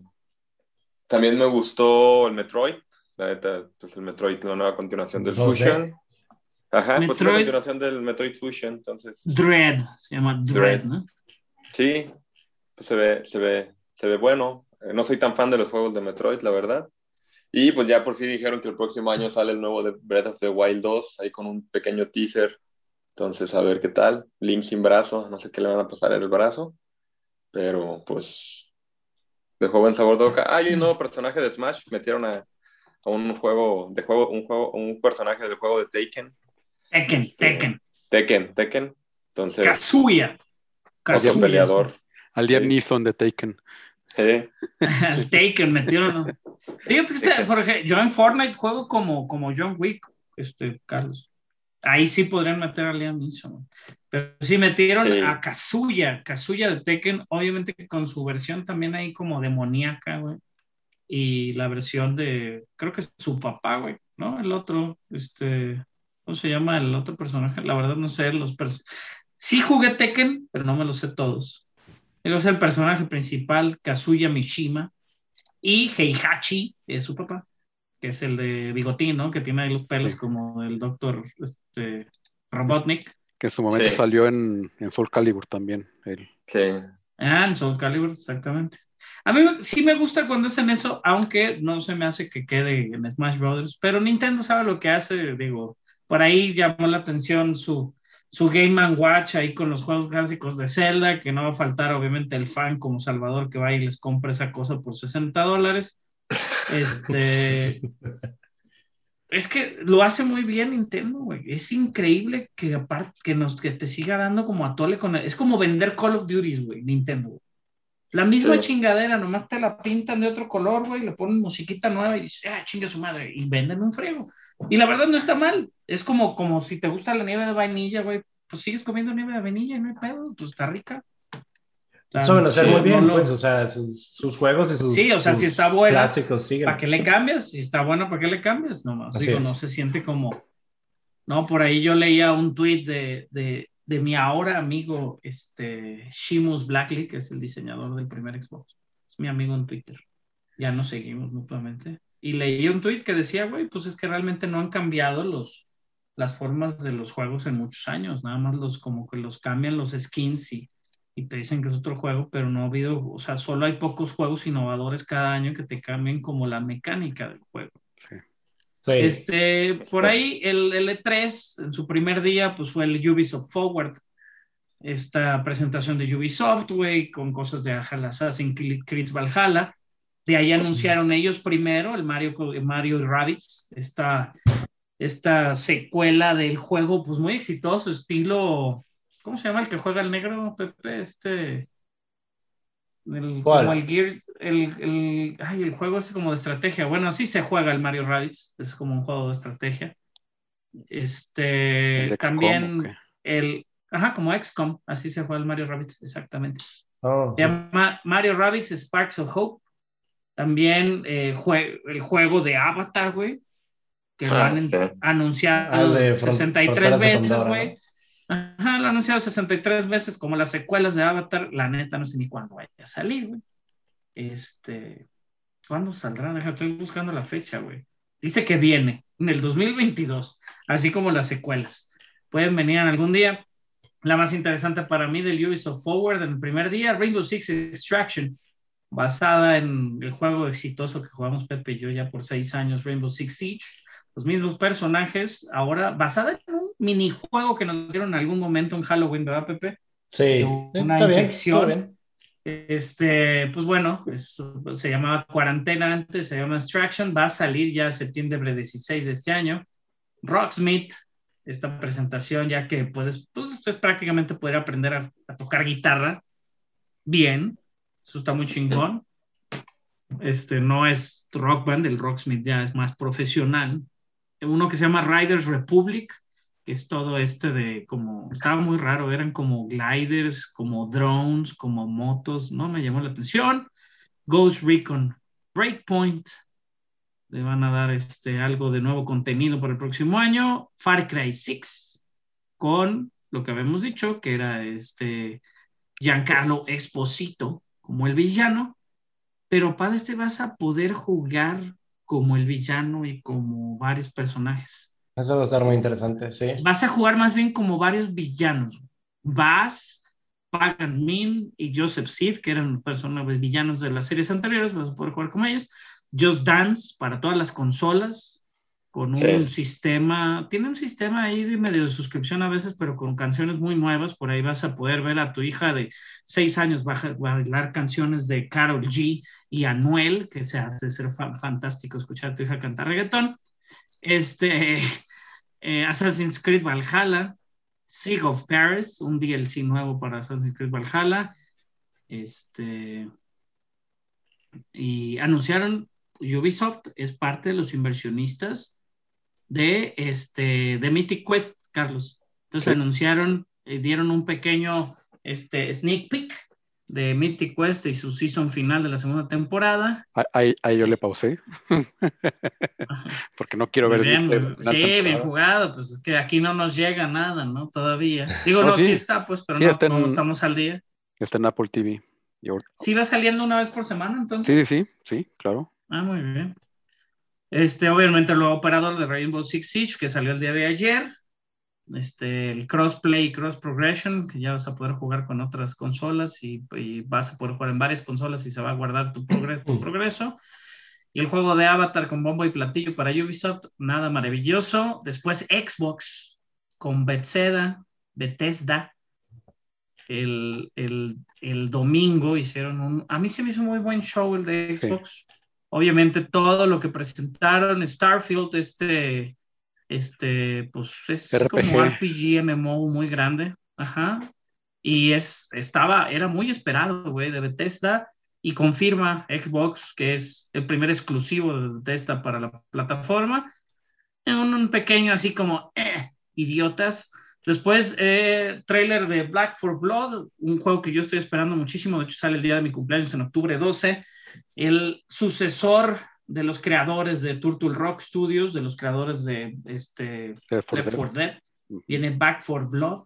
también me gustó el Metroid, la neta, pues el Metroid, la nueva continuación del 2D. Fusion. Ajá, pues es la Metroid- continuación del Metroid Fusion, entonces. Dread, se llama Dread, Dread. ¿no? Sí, pues se ve, se ve, se ve bueno. Eh, No soy tan fan de los juegos de Metroid, la verdad. Y pues ya por fin dijeron que el próximo año sale el nuevo de Breath of the Wild 2, ahí con un pequeño teaser. Entonces, a ver qué tal. Link sin brazo, no sé qué le van a pasar en el brazo. Pero pues, de joven sabor de boca. Ah, y un nuevo personaje de Smash. Metieron a, a un juego, de juego, un juego, un personaje del juego de Taken. Tekken, Este, Tekken. Tekken, Tekken. Entonces, Kazuya. otro Kazuya. peleador. Al Liam Sí. Neeson de Taken. Eh, Al Taken metieron. Fíjate que este, por ejemplo, yo en Fortnite juego como, como John Wick, este, Carlos. Ahí sí podrían meter a Liam Neeson. Pero sí metieron Sí. a Kazuya, Kazuya de Tekken, obviamente con su versión también ahí como demoníaca, güey. Y la versión de, creo que es su papá, güey, ¿no? El otro, este, ¿cómo se llama el otro personaje? La verdad no sé los Sí jugué Tekken, pero no me los sé todos. Él es el personaje principal, Kazuya Mishima, y Heihachi es su papá, que es el de bigotín, ¿no? Que tiene ahí los pelos Sí. como el doctor este, Robotnik. Que en su momento Sí. salió en, en Soul Calibur también. él. sí. Ah, en Soul Calibur, exactamente. A mí sí me gusta cuando hacen eso, aunque no se me hace que quede en Smash Brothers, pero Nintendo sabe lo que hace, digo, por ahí llamó la atención su, su Game Watch ahí con los juegos clásicos de Zelda, que no va a faltar obviamente el fan como Salvador que va y les compra esa cosa por 60 dólares. Este, es que lo hace muy bien Nintendo, güey. Es increíble que aparte que nos que te siga dando como a tole con es como vender Call of Duty, güey, Nintendo. La misma Sí. chingadera, nomás te la pintan de otro color, güey, le ponen musiquita nueva y dices, ah, chinga su madre, y venden un friego. Y la verdad no está mal. Es como, como si te gusta la nieve de vainilla, güey, pues sigues comiendo nieve de vainilla y no hay pedo, pues está rica. Sea, Saben hacer sí, muy bien, no lo- pues, o sea, sus, sus juegos y sus, Sí, o sea, si está buena, clásicos siguen. ¿Para qué le cambias? Si está bueno, ¿para qué le cambias? No más. Digo, es. no se siente como. No, por ahí yo leía un tweet de, de, de mi ahora amigo, este, Shimus Blackley, que es el diseñador del primer Xbox. Es mi amigo en Twitter. Ya nos seguimos mutuamente. Y leí un tweet que decía, güey, pues es que realmente no han cambiado los, las formas de los juegos en muchos años. Nada más los, como que los cambian los skins y, y te dicen que es otro juego, pero no ha habido, o sea, solo hay pocos juegos innovadores cada año que te cambien como la mecánica del juego. Sí. Este, por ahí el, el E3 en su primer día pues fue el Ubisoft Forward, esta presentación de Ubisoft, güey, con cosas de Assassin's Creed Valhalla. De ahí anunciaron ellos primero el Mario, Mario y Rabbids, esta, esta secuela del juego pues muy exitoso, estilo, ¿cómo se llama el que juega el negro, Pepe? Este... El, ¿Cuál? como el Gear, el, el, ay, el juego es como de estrategia. Bueno, así se juega el Mario Rabbids, es como un juego de estrategia. Este, El XCOM, también el, ajá, como XCOM, así se juega el Mario Rabbids, exactamente. Oh, Se sí. llama Mario Rabbids Sparks of Hope. También eh, jue- el juego de Avatar, güey, que lo Ah, han sí. anunciado Ah, el de Fron- 63 Fronteras de veces, güey. Ajá, lo han anunciado 63 veces, como las secuelas de Avatar. La neta, no sé ni cuándo vaya a salir, güey. Este, ¿cuándo saldrá? Deja, estoy buscando la fecha, güey. Dice que viene en el 2022, así como las secuelas. Pueden venir en algún día. La más interesante para mí del Ubisoft Forward en el primer día, Rainbow Six Extraction, basada en el juego exitoso que jugamos Pepe y yo ya por seis años, Rainbow Six Siege. Los mismos personajes, ahora basada en un minijuego que nos dieron en algún momento en Halloween, ¿verdad, Pepe? Sí, una está bien, infección. está bien. Este, pues bueno, es- se llamaba Cuarentena antes, se llama Extraction, va a salir ya septiembre 16 de este año. Rocksmith, esta presentación, ya que puedes, pues es prácticamente poder aprender a, a tocar guitarra bien, eso está muy chingón. Este no es rock band, el Rocksmith ya es más profesional. Uno que se llama Riders Republic, que es todo este de como, estaba muy raro, eran como gliders, como drones, como motos, no me llamó la atención. Ghost Recon, Breakpoint, le van a dar este, algo de nuevo contenido para el próximo año. Far Cry 6, con lo que habíamos dicho, que era este Giancarlo Esposito como el villano, pero para este vas a poder jugar como el villano y como varios personajes Eso va a estar muy interesante, sí. vas a jugar más bien como varios villanos. Vas, Pagan Min y Joseph Seed, que eran personas villanos de las series anteriores, vas a poder jugar como ellos. Just Dance para todas las consolas, con un Sí. sistema, tiene un sistema ahí de medio de suscripción a veces, pero con canciones muy nuevas. Por ahí vas a poder ver a tu hija de seis años bailar canciones de Carol G y Anuel, que se hace ser fa- fantástico escuchar a tu hija cantar reggaetón. Este, eh, Assassin's Creed Valhalla, Siege of Paris, un DLC nuevo para Assassin's Creed Valhalla. Este, y anunciaron, Ubisoft es parte de los inversionistas de, este, de Mythic Quest, Carlos. Entonces Sí. anunciaron, eh, dieron un pequeño este, sneak peek de Mythic Quest y su season final de la segunda temporada. Ah, Ahí, ahí yo le pausé. Porque no quiero ver. Bien, final sí, bien temporada. jugado, pues es que aquí no nos llega nada, ¿no? Todavía. Digo, No, no, sí. sí. está, pues, pero Sí, no, en- no estamos al día. Está en Apple TV. Y ahorita- Sí va saliendo una vez por semana, entonces. Sí, sí, sí, claro. Ah, muy bien. Este, obviamente, el nuevo operador de Rainbow Six Siege, que salió el día de ayer. este, el crossplay, cross progression, que ya vas a poder jugar con otras consolas y, y vas a poder jugar en varias consolas y se va a guardar tu, progre- tu progreso. Y el juego de Avatar con bombo y platillo para Ubisoft, nada maravilloso. Después Xbox con Bethesda, Bethesda. El, el, el domingo hicieron un... A mí se me hizo muy buen show el de Sí. Obviamente todo lo que presentaron, Starfield, este, este, pues es RPG. como RPG MMO muy grande. Ajá. Y es, estaba, era muy esperado, güey, de Bethesda y confirma Xbox que es el primer exclusivo de Bethesda para la plataforma. En un, un pequeño así como, eh, idiotas. Después, eh, trailer de Black for Blood, un juego que yo estoy esperando muchísimo. De hecho, sale el día de mi cumpleaños en octubre 12. El sucesor de los creadores de Turtle Rock Studios, de los creadores de este, Left 4 Left Dead. 4. Viene Back for Blood.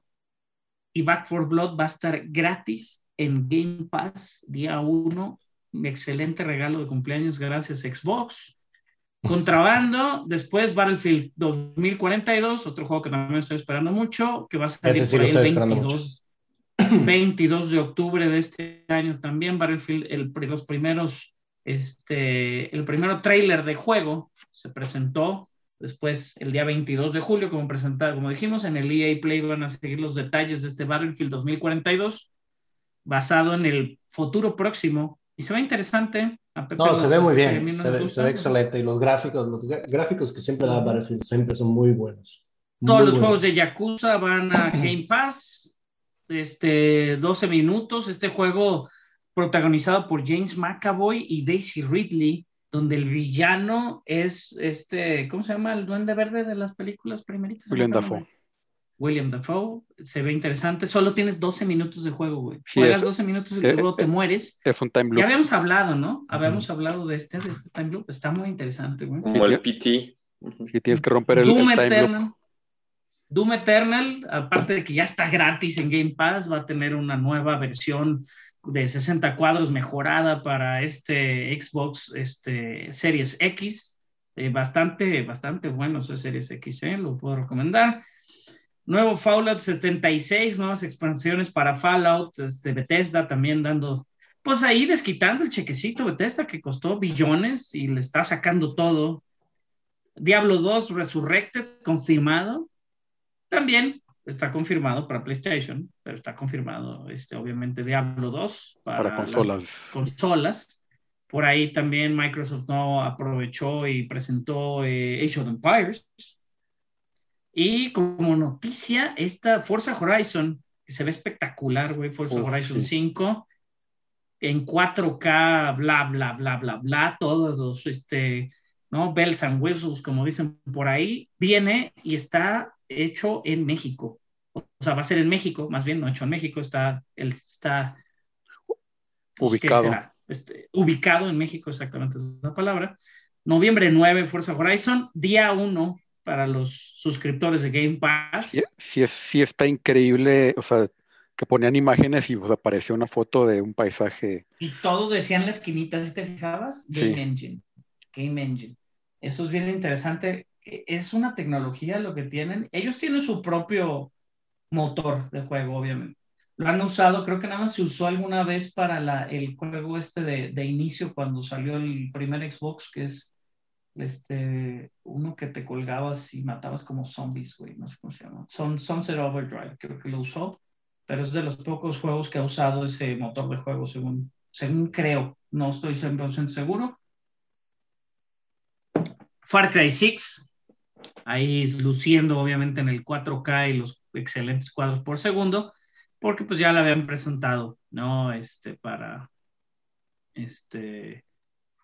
Y Back for Blood va a estar gratis en Game Pass día 1. Excelente regalo de cumpleaños, gracias Xbox. Contrabando, después Battlefield 2042, otro juego que también estoy esperando mucho, que va a salir sí por ahí el estoy esperando 22, 22 de octubre de este año también. Battlefield, el, los primeros, este, el primero trailer de juego se presentó Después, el día 22 de julio, como presentado, como dijimos, en el EA Play van a seguir los detalles de este Battlefield 2042, basado en el futuro próximo. Y se ve interesante. A Pepe No, se ve muy bien, se ve, se ve excelente. Y los gráficos, los gráficos que siempre da Battlefield siempre son muy buenos. Todos Muy los buenos. juegos de Yakuza van a Game Pass. Este, 12 minutos. Este juego protagonizado por James McAvoy y Daisy Ridley, donde el villano es este, ¿cómo se llama? El duende verde de las películas primeritas. William Dafoe. William Dafoe. Se ve interesante. Solo tienes 12 minutos de juego, güey. Sí, Juegas es- 12 minutos y eh, luego te eh, mueres. Es un time Ya loop. habíamos hablado, ¿no? Habíamos hablado de este, de este time loop. Está muy interesante, güey. Como el PT. Si tienes que romper el, el time loop. Doom Eternal, aparte de que ya está gratis en Game Pass, va a tener una nueva versión de 60 cuadros mejorada para este Xbox este, Series X. Eh, bastante, bastante bueno ese Series X, ¿eh? lo puedo recomendar. Nuevo Fallout 76, nuevas expansiones para Fallout, este, Bethesda también dando, pues ahí desquitando el chequecito Bethesda que costó billones y le está sacando todo. Diablo 2 Resurrected, confirmado. También está confirmado para PlayStation, pero está confirmado, este, obviamente, Diablo 2 para, Para las consolas. consolas. Por ahí también Microsoft no aprovechó y presentó eh, Age of Empires. Y como noticia, esta Forza Horizon, que se ve espectacular, güey, Forza Horizon sí. 5, en 4K, bla, bla, bla, bla, bla, todos los, este, ¿no? Bells and whistles, como dicen por ahí, viene y está hecho en México. O sea, va a ser en México, más bien no hecho en México, está, él está pues, ¿qué Ubicado. Este, ubicado en México, exactamente es la palabra. Noviembre 9, Forza Horizon, día 1 para los suscriptores de Game Pass. Sí, sí es, sí está increíble, o sea, que ponían imágenes y pues, apareció una foto de un paisaje. Y todo decía en la esquinita, si te fijabas, Game Sí. Engine. Game Engine. Eso es bien interesante. E- Es una tecnología lo que tienen. Ellos tienen su propio motor de juego, obviamente. Lo han usado, creo que nada más se usó alguna vez para el juego este de, de inicio cuando salió el primer Xbox, que es este, uno que te colgabas y matabas como zombies, güey, no sé cómo se llama. Son Sunset Overdrive, creo que lo usó, pero es de los pocos juegos que ha usado ese motor de juego, según, según creo. No estoy 100% seguro. Far Cry 6, ahí luciendo obviamente en el 4K y los excelentes cuadros por segundo, porque pues ya la habían presentado, ¿no? Este, para, este,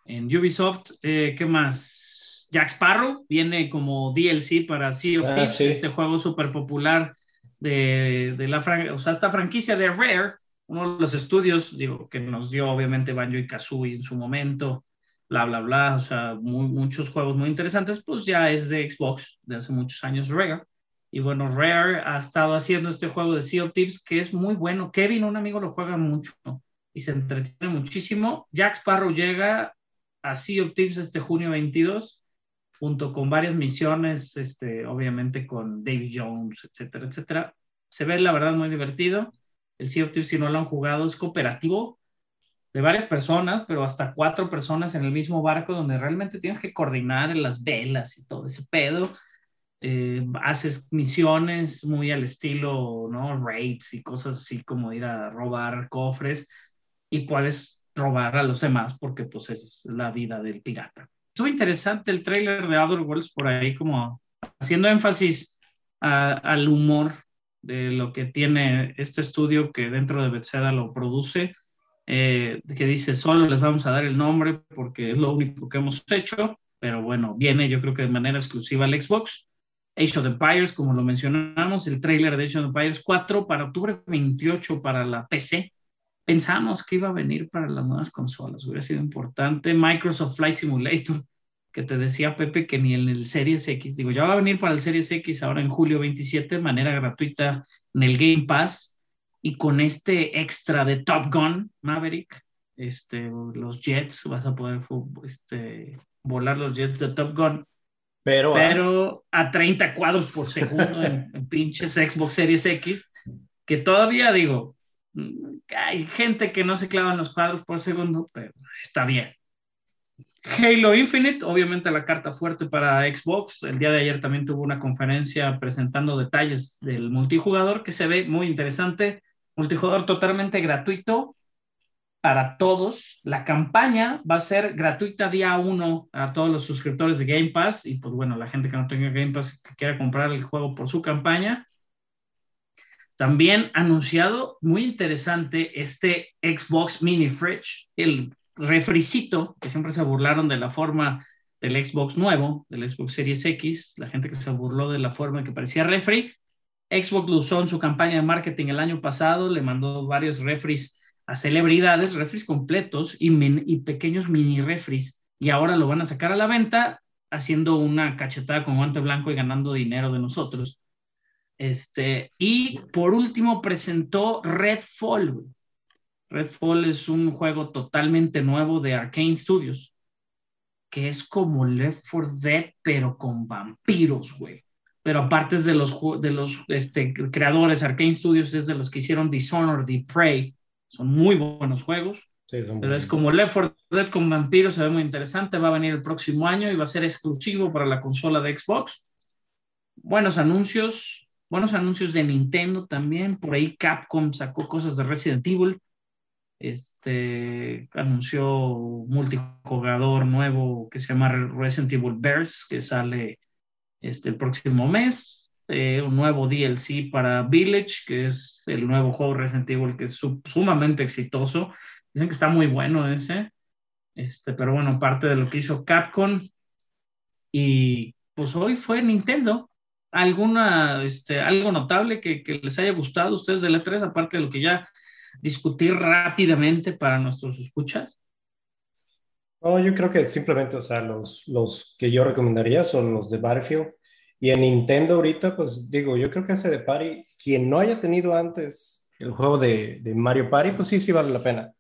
en Ubisoft, eh, ¿qué más? Jack Sparrow viene como DLC para Sea of Ah, Thieves, sí. este juego súper popular de, de la o sea, esta franquicia de Rare, uno de los estudios, digo, que nos dio obviamente Banjo y Kazooie en su momento, bla, bla, bla, o sea, muchos juegos muy interesantes, pues ya es de Xbox, de hace muchos años Rare. Y bueno, Rare ha estado haciendo este juego de Sea of Thieves que es muy bueno. Kevin, un amigo, lo juega mucho y se entretiene muchísimo. Jack Sparrow llega a Sea of Thieves este junio 22 junto con varias misiones, este, obviamente con David Jones, etcétera, etcétera. Se ve la verdad muy divertido. El Sea of Thieves, si no lo han jugado, es cooperativo de varias personas, pero hasta cuatro personas en el mismo barco donde realmente tienes que coordinar las velas y todo ese pedo. Eh, haces misiones muy al estilo, ¿no? Raids y cosas así como ir a robar cofres y puedes robar a los demás porque pues es la vida del pirata. Estuvo interesante el trailer de Outer Worlds por ahí como haciendo énfasis a- al humor de lo que tiene este estudio que dentro de Bethesda lo produce, eh, que dice solo les vamos a dar el nombre porque es lo único que hemos hecho, pero bueno, viene yo creo que de manera exclusiva al Xbox. Age of Empires, como lo mencionamos, el trailer de Age of Empires 4 para octubre 28 para la PC. Pensamos que iba a venir para las nuevas consolas, hubiera sido importante. Microsoft Flight Simulator, que te decía Pepe que ni en el Series X, digo, ya va a venir para el Series X ahora en julio 27 de manera gratuita en el Game Pass y con este extra de Top Gun Maverick, este, los jets, vas a poder este, volar los jets de Top Gun Pero, ah, pero a 30 cuadros por segundo en, en pinches Xbox Series X, que todavía digo, hay gente que no se clava en los cuadros por segundo, pero está bien. Halo Infinite, obviamente la carta fuerte para Xbox. El día de ayer también tuvo una conferencia presentando detalles del multijugador que se ve muy interesante. Multijugador totalmente gratuito para todos. La campaña va a ser gratuita día uno a todos los suscriptores de Game Pass y pues bueno, la gente que no tenga Game Pass que quiera comprar el juego por su campaña. También anunciado, muy interesante, este Xbox Mini Fridge, el refricito, que siempre se burlaron de la forma del Xbox nuevo, del Xbox Series X, la gente que se burló de la forma que parecía refri. Xbox lo usó en su campaña de marketing el año pasado, le mandó varios refris a celebridades, refris completos y, pequeños mini refris, y ahora lo van a sacar a la venta haciendo una cachetada con guante blanco y ganando dinero de nosotros. Este, y por último presentó Redfall. Redfall es un juego totalmente nuevo de Arcane Studios, que es como Left 4 Dead, pero con vampiros, güey. Pero aparte es de los, de los este, creadores, Arcane Studios es de los que hicieron Dishonored y Prey. Son muy buenos juegos. sí, son Pero es buenos. como Left 4 Dead con vampiros, se ve muy interesante. Va a venir el próximo año y va a ser exclusivo para la consola de Xbox. Buenos anuncios, buenos anuncios de Nintendo también. Por ahí Capcom sacó cosas de Resident Evil. Este anunció multijugador nuevo que se llama Resident Evil Bears, que sale este, el próximo mes. Eh, un nuevo DLC para Village, que es el nuevo juego Resident Evil que es su- sumamente exitoso. Dicen que está muy bueno ese. Este, pero bueno, parte de lo que hizo Capcom. Y pues hoy fue Nintendo. ¿Alguna, este, algo notable que, que les haya gustado a ustedes del E3, aparte de lo que ya discutir rápidamente para nuestros escuchas? No, yo creo que simplemente, o sea, los, los que yo recomendaría son los de Battlefield. Y en Nintendo ahorita, pues digo, yo creo que ese de Party, quien no haya tenido antes el juego de, de Mario Party, pues sí, sí vale la pena.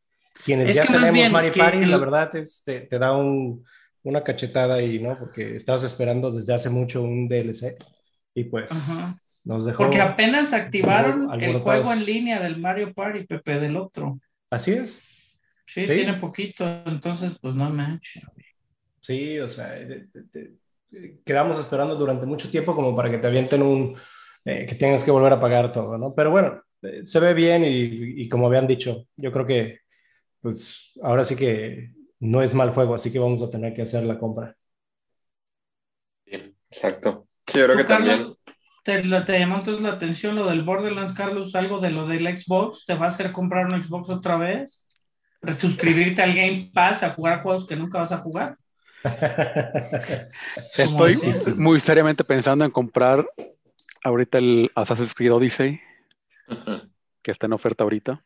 Quienes Es ya tenemos Mario Party, el- la verdad es, te, te da un, una cachetada ahí, ¿no? Porque estabas esperando desde hace mucho un DLC y pues Ajá. nos dejó... Porque apenas activaron el juego en línea del Mario Party, Pepe, del otro. Así es. Sí, Sí. tiene poquito, entonces pues no manches. Sí, o sea, de- quedamos esperando durante mucho tiempo como para que te avienten un, eh, que tengas que volver a pagar todo, ¿no? Pero bueno, eh, se ve bien y, y como habían dicho, yo creo que, pues, ahora sí que no es mal juego, así que vamos a tener que hacer la compra. Sí, exacto. Sí, yo creo que ¿Tú, Carlos, también. ¿Te, te llamó entonces la atención lo del Borderlands, Carlos? ¿Algo de lo del Xbox? ¿Te va a hacer comprar un Xbox otra vez? ¿Suscribirte al Game Pass a jugar juegos que nunca vas a jugar? Estoy decías. muy seriamente pensando en comprar ahorita el Assassin's Creed Odyssey, que está en oferta ahorita.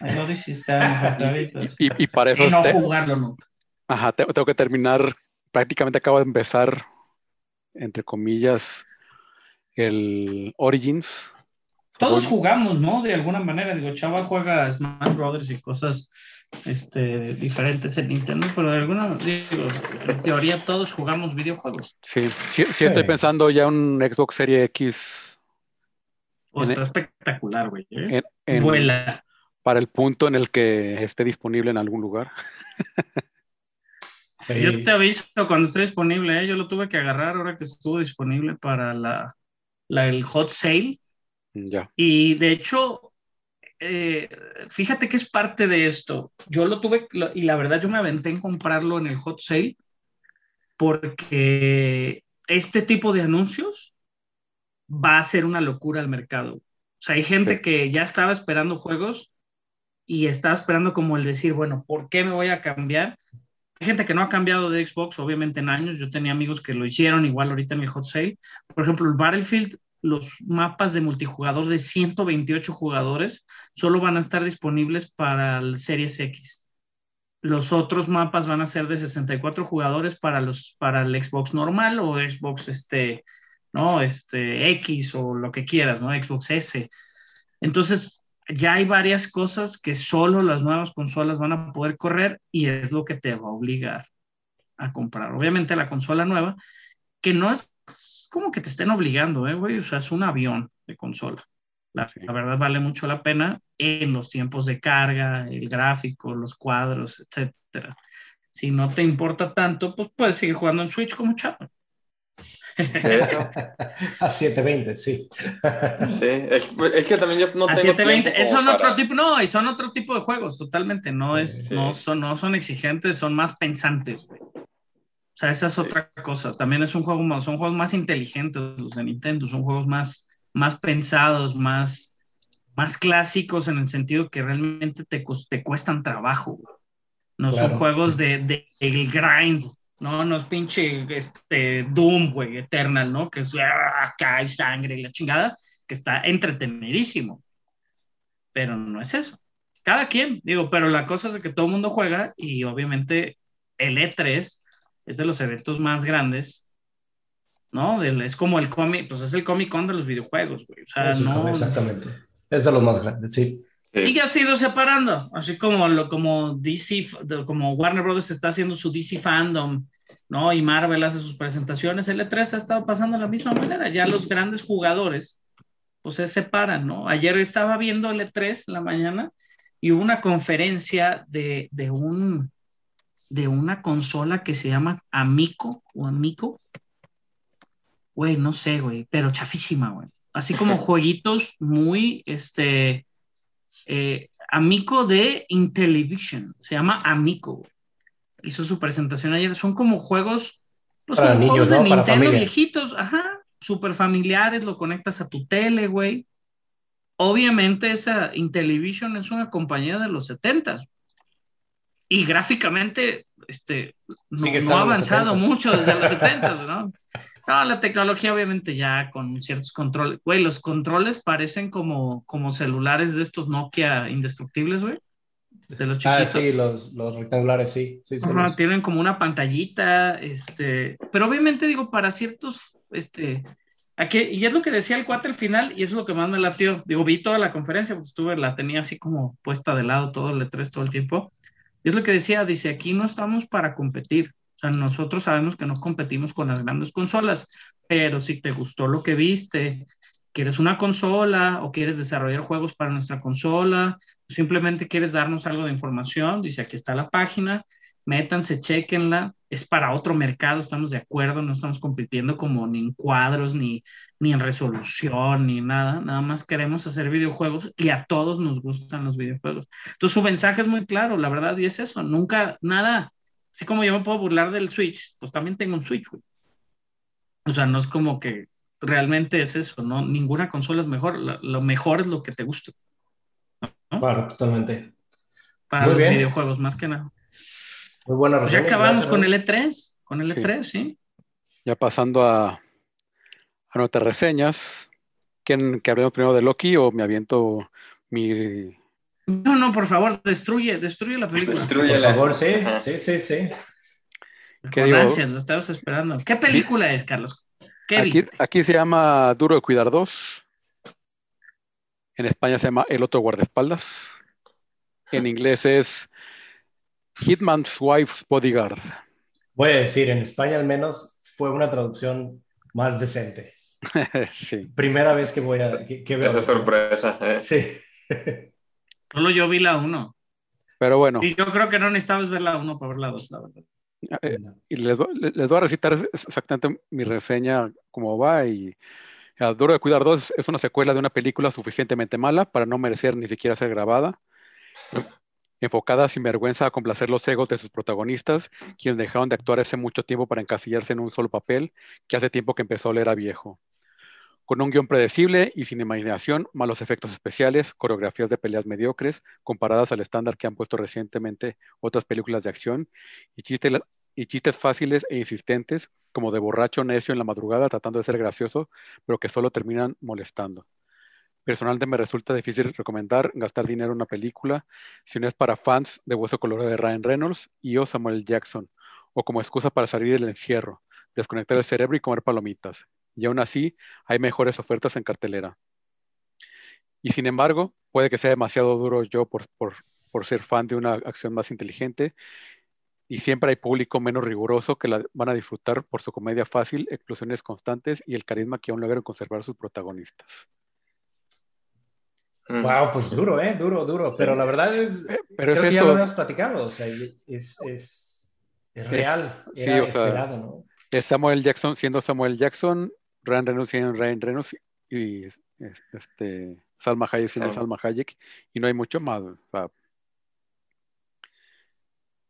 Ahí lo dijiste en oferta ahorita. Y, y para eso Y no este- jugarlo nunca. ajá, te- tengo que terminar, prácticamente acabo de empezar, entre comillas, el Origins. Todos jugamos, ¿no? De alguna manera. Digo, Chava juega Smash Brothers y cosas este, diferentes en Nintendo, pero de alguna digo, en teoría todos jugamos videojuegos. Sí, sí, sí estoy pensando ya un Xbox Series X O En- está espectacular, güey. ¿eh? en- en- Vuela. para el punto en el que esté disponible en algún lugar. Sí. Yo te aviso cuando esté disponible, ¿eh? Yo lo tuve que agarrar ahora que estuvo disponible para la, la- el hot sale. Ya. Y de hecho, eh, fíjate que es parte de esto. Yo lo tuve, lo- y la verdad yo me aventé en comprarlo en el hot sale porque este tipo de anuncios va a ser una locura al mercado. O sea, hay gente Sí. que ya estaba esperando juegos y estaba esperando como el decir, bueno, ¿por qué me voy a cambiar? Hay gente que no ha cambiado de Xbox, obviamente en años. Yo tenía amigos que lo hicieron igual ahorita en el hot sale. Por ejemplo, el Battlefield, los mapas de multijugador de 128 jugadores solo van a estar disponibles para el Series X. Los otros mapas van a ser de 64 jugadores para los para el Xbox normal o Xbox este, no, este X o lo que quieras, ¿no? Xbox S. Entonces, ya hay varias cosas que solo las nuevas consolas van a poder correr y es lo que te va a obligar a comprar. Obviamente la consola nueva, que no es como que te estén obligando, ¿eh, güey? O sea, es un avión de consola. La, Sí. la verdad vale mucho la pena en los tiempos de carga, el gráfico, los cuadros, etcétera. Si no te importa tanto, pues puedes seguir jugando en Switch como chavo. A 720, sí. Sí, es, es que también yo no a tengo 720, tiempo son otro tipo, no, y son otro tipo de juegos, totalmente, no es, Sí. no son, no son exigentes, son más pensantes, güey. O sea, esa es otra cosa. También es un juego más, son juegos más inteligentes los de Nintendo, son juegos más, más pensados, más, más clásicos en el sentido que realmente te, te cuestan trabajo. No son Claro, juegos sí. de, de el grind, no, no es pinche este, Doom, güey, Eternal, ¿no? Que es ah, acá hay sangre y la chingada, que está entretenidísimo. Pero no es eso. Cada quien, digo, pero la cosa es que todo el mundo juega y obviamente el E3 es de los eventos más grandes, ¿no? Es como el cómic, pues es el Comic Con de los videojuegos, güey. O sea, Eso, no. Exactamente. Es de los más grandes, sí. Sí. Y ya se ha ido separando, así como, lo, como DC, como Warner Brothers está haciendo su DC Fandom, ¿no? Y Marvel hace sus presentaciones, el E3 ha estado pasando de la misma manera, ya los grandes jugadores, pues se separan, ¿no? Ayer estaba viendo el E3 en la mañana y hubo una conferencia de, de un, de una consola que se llama Amico o Amico. Güey, no sé, güey, pero chafísima, güey. Así como jueguitos muy, este, eh, Amico de Intellivision, se llama Amico. güey. Hizo su presentación ayer. Son como juegos, pues Para como niños, juegos de Nintendo familia. viejitos, ajá, súper familiares, lo conectas a tu tele, güey. Obviamente esa Intellivision es una compañía de los 70 y gráficamente este, no, no ha avanzado 70s. mucho desde los 70, ¿no? No, la tecnología obviamente ya con ciertos controles. Güey, los controles parecen como, como celulares de estos Nokia indestructibles, güey. De los Ah, chiquitos. sí, los, los rectangulares, sí. sí, Ajá, los- tienen como una pantallita, este, pero obviamente digo, para ciertos, este, aquí, y es lo que decía el cuate al final, y es lo que más me latió. Digo, vi toda la conferencia, pues estuve, la tenía así como puesta de lado todo el E3 todo el tiempo. Es lo que decía, dice, aquí no estamos para competir. O sea, nosotros sabemos que no competimos con las grandes consolas, pero si te gustó lo que viste, quieres una consola o quieres desarrollar juegos para nuestra consola, simplemente quieres darnos algo de información, dice, aquí está la página, métanse, chequenla, es para otro mercado, estamos de acuerdo, no estamos compitiendo como ni en cuadros, ni, ni en resolución, ni nada, nada más queremos hacer videojuegos y a todos nos gustan los videojuegos. Entonces su mensaje es muy claro, la verdad, y es eso, nunca, nada, así como yo me puedo burlar del Switch, pues también tengo un Switch, güey. O sea, no es como que realmente es eso, ¿no? Ninguna consola es mejor, lo, lo mejor es lo que te gusta Claro, totalmente. para Muy los bien. videojuegos, más que nada. Muy buena Pues ya acabamos gracias, con el E3, con el Sí. E3, sí. Ya pasando a, a nuestras reseñas. ¿Quieren que hablemos primero de Loki o me aviento mi... No, no, por favor, destruye, destruye la película. Por Destrúyela. favor, sí, sí, sí, sí. ¿Qué Con digo? ansias, lo estabas esperando. ¿Qué película es, Carlos? ¿Qué Aquí, viste? aquí se llama Duro de Cuidar 2. En España se llama El otro guardaespaldas. En inglés es Hitman's Wife's Bodyguard. Voy a decir, en España al menos fue una traducción más decente. sí. Primera vez que voy a que, que veo. Esa sorpresa. ¿eh? Sí. Solo yo vi la 1. Pero bueno, Y yo creo que no necesitabas ver la 1 para ver la 2, la verdad. eh, y les, voy- les voy a recitar exactamente mi reseña cómo va y a Duro de Cuidar 2 es una secuela de una película suficientemente mala para no merecer ni siquiera ser grabada, enfocada sin vergüenza a complacer los egos de sus protagonistas, quienes dejaron de actuar hace mucho tiempo para encasillarse en un solo papel que hace tiempo que empezó a oler a viejo. Con un guion predecible y sin imaginación, malos efectos especiales, coreografías de peleas mediocres comparadas al estándar que han puesto recientemente otras películas de acción y chistes, y chistes fáciles e insistentes, como de borracho necio en la madrugada tratando de ser gracioso, pero que solo terminan molestando. Personalmente me resulta difícil recomendar gastar dinero en una película si no es para fans de Hueso Colorado de Ryan Reynolds y o Samuel. Jackson, o como excusa para salir del encierro, desconectar el cerebro y comer palomitas. Y aún así, hay mejores ofertas en cartelera. Y sin embargo, puede que sea demasiado duro yo por, por, por ser fan de una acción más inteligente y siempre hay público menos riguroso que la van a disfrutar por su comedia fácil, explosiones constantes y el carisma que aún logran conservar sus protagonistas. Wow, pues duro, ¿eh? Duro, duro. Pero la verdad es, Eh, Pero es creo que ya lo eso, habíamos platicado. O sea, es, es, es real. sí, Era o sea, esperado, ¿no? es Samuel Jackson siendo Samuel Jackson, Ryan Reynolds siendo Ryan Reynolds y es- este, Salma Hayek siendo Salma. Salma Hayek y no hay mucho más. o sea,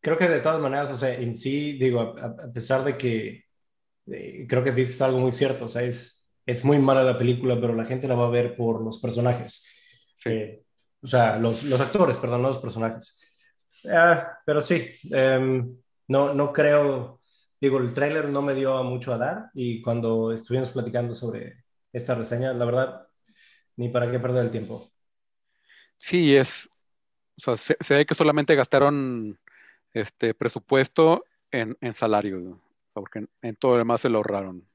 Creo que de todas maneras, o sea, en sí, digo, a, a pesar de que eh, creo que dices algo muy cierto, o sea, es, es muy mala la película, pero la gente la va a ver por los personajes. Sí. Eh, o sea, los, los actores, perdón, no los personajes. Ah, pero sí, em, no, no creo, digo, el tráiler no me dio mucho a dar y cuando estuvimos platicando sobre esta reseña, la verdad, ni para qué perder el tiempo. sí, es, o sea, se, se ve que solamente gastaron este presupuesto en, en salario, ¿no? O sea, porque en, en todo lo demás se lo ahorraron.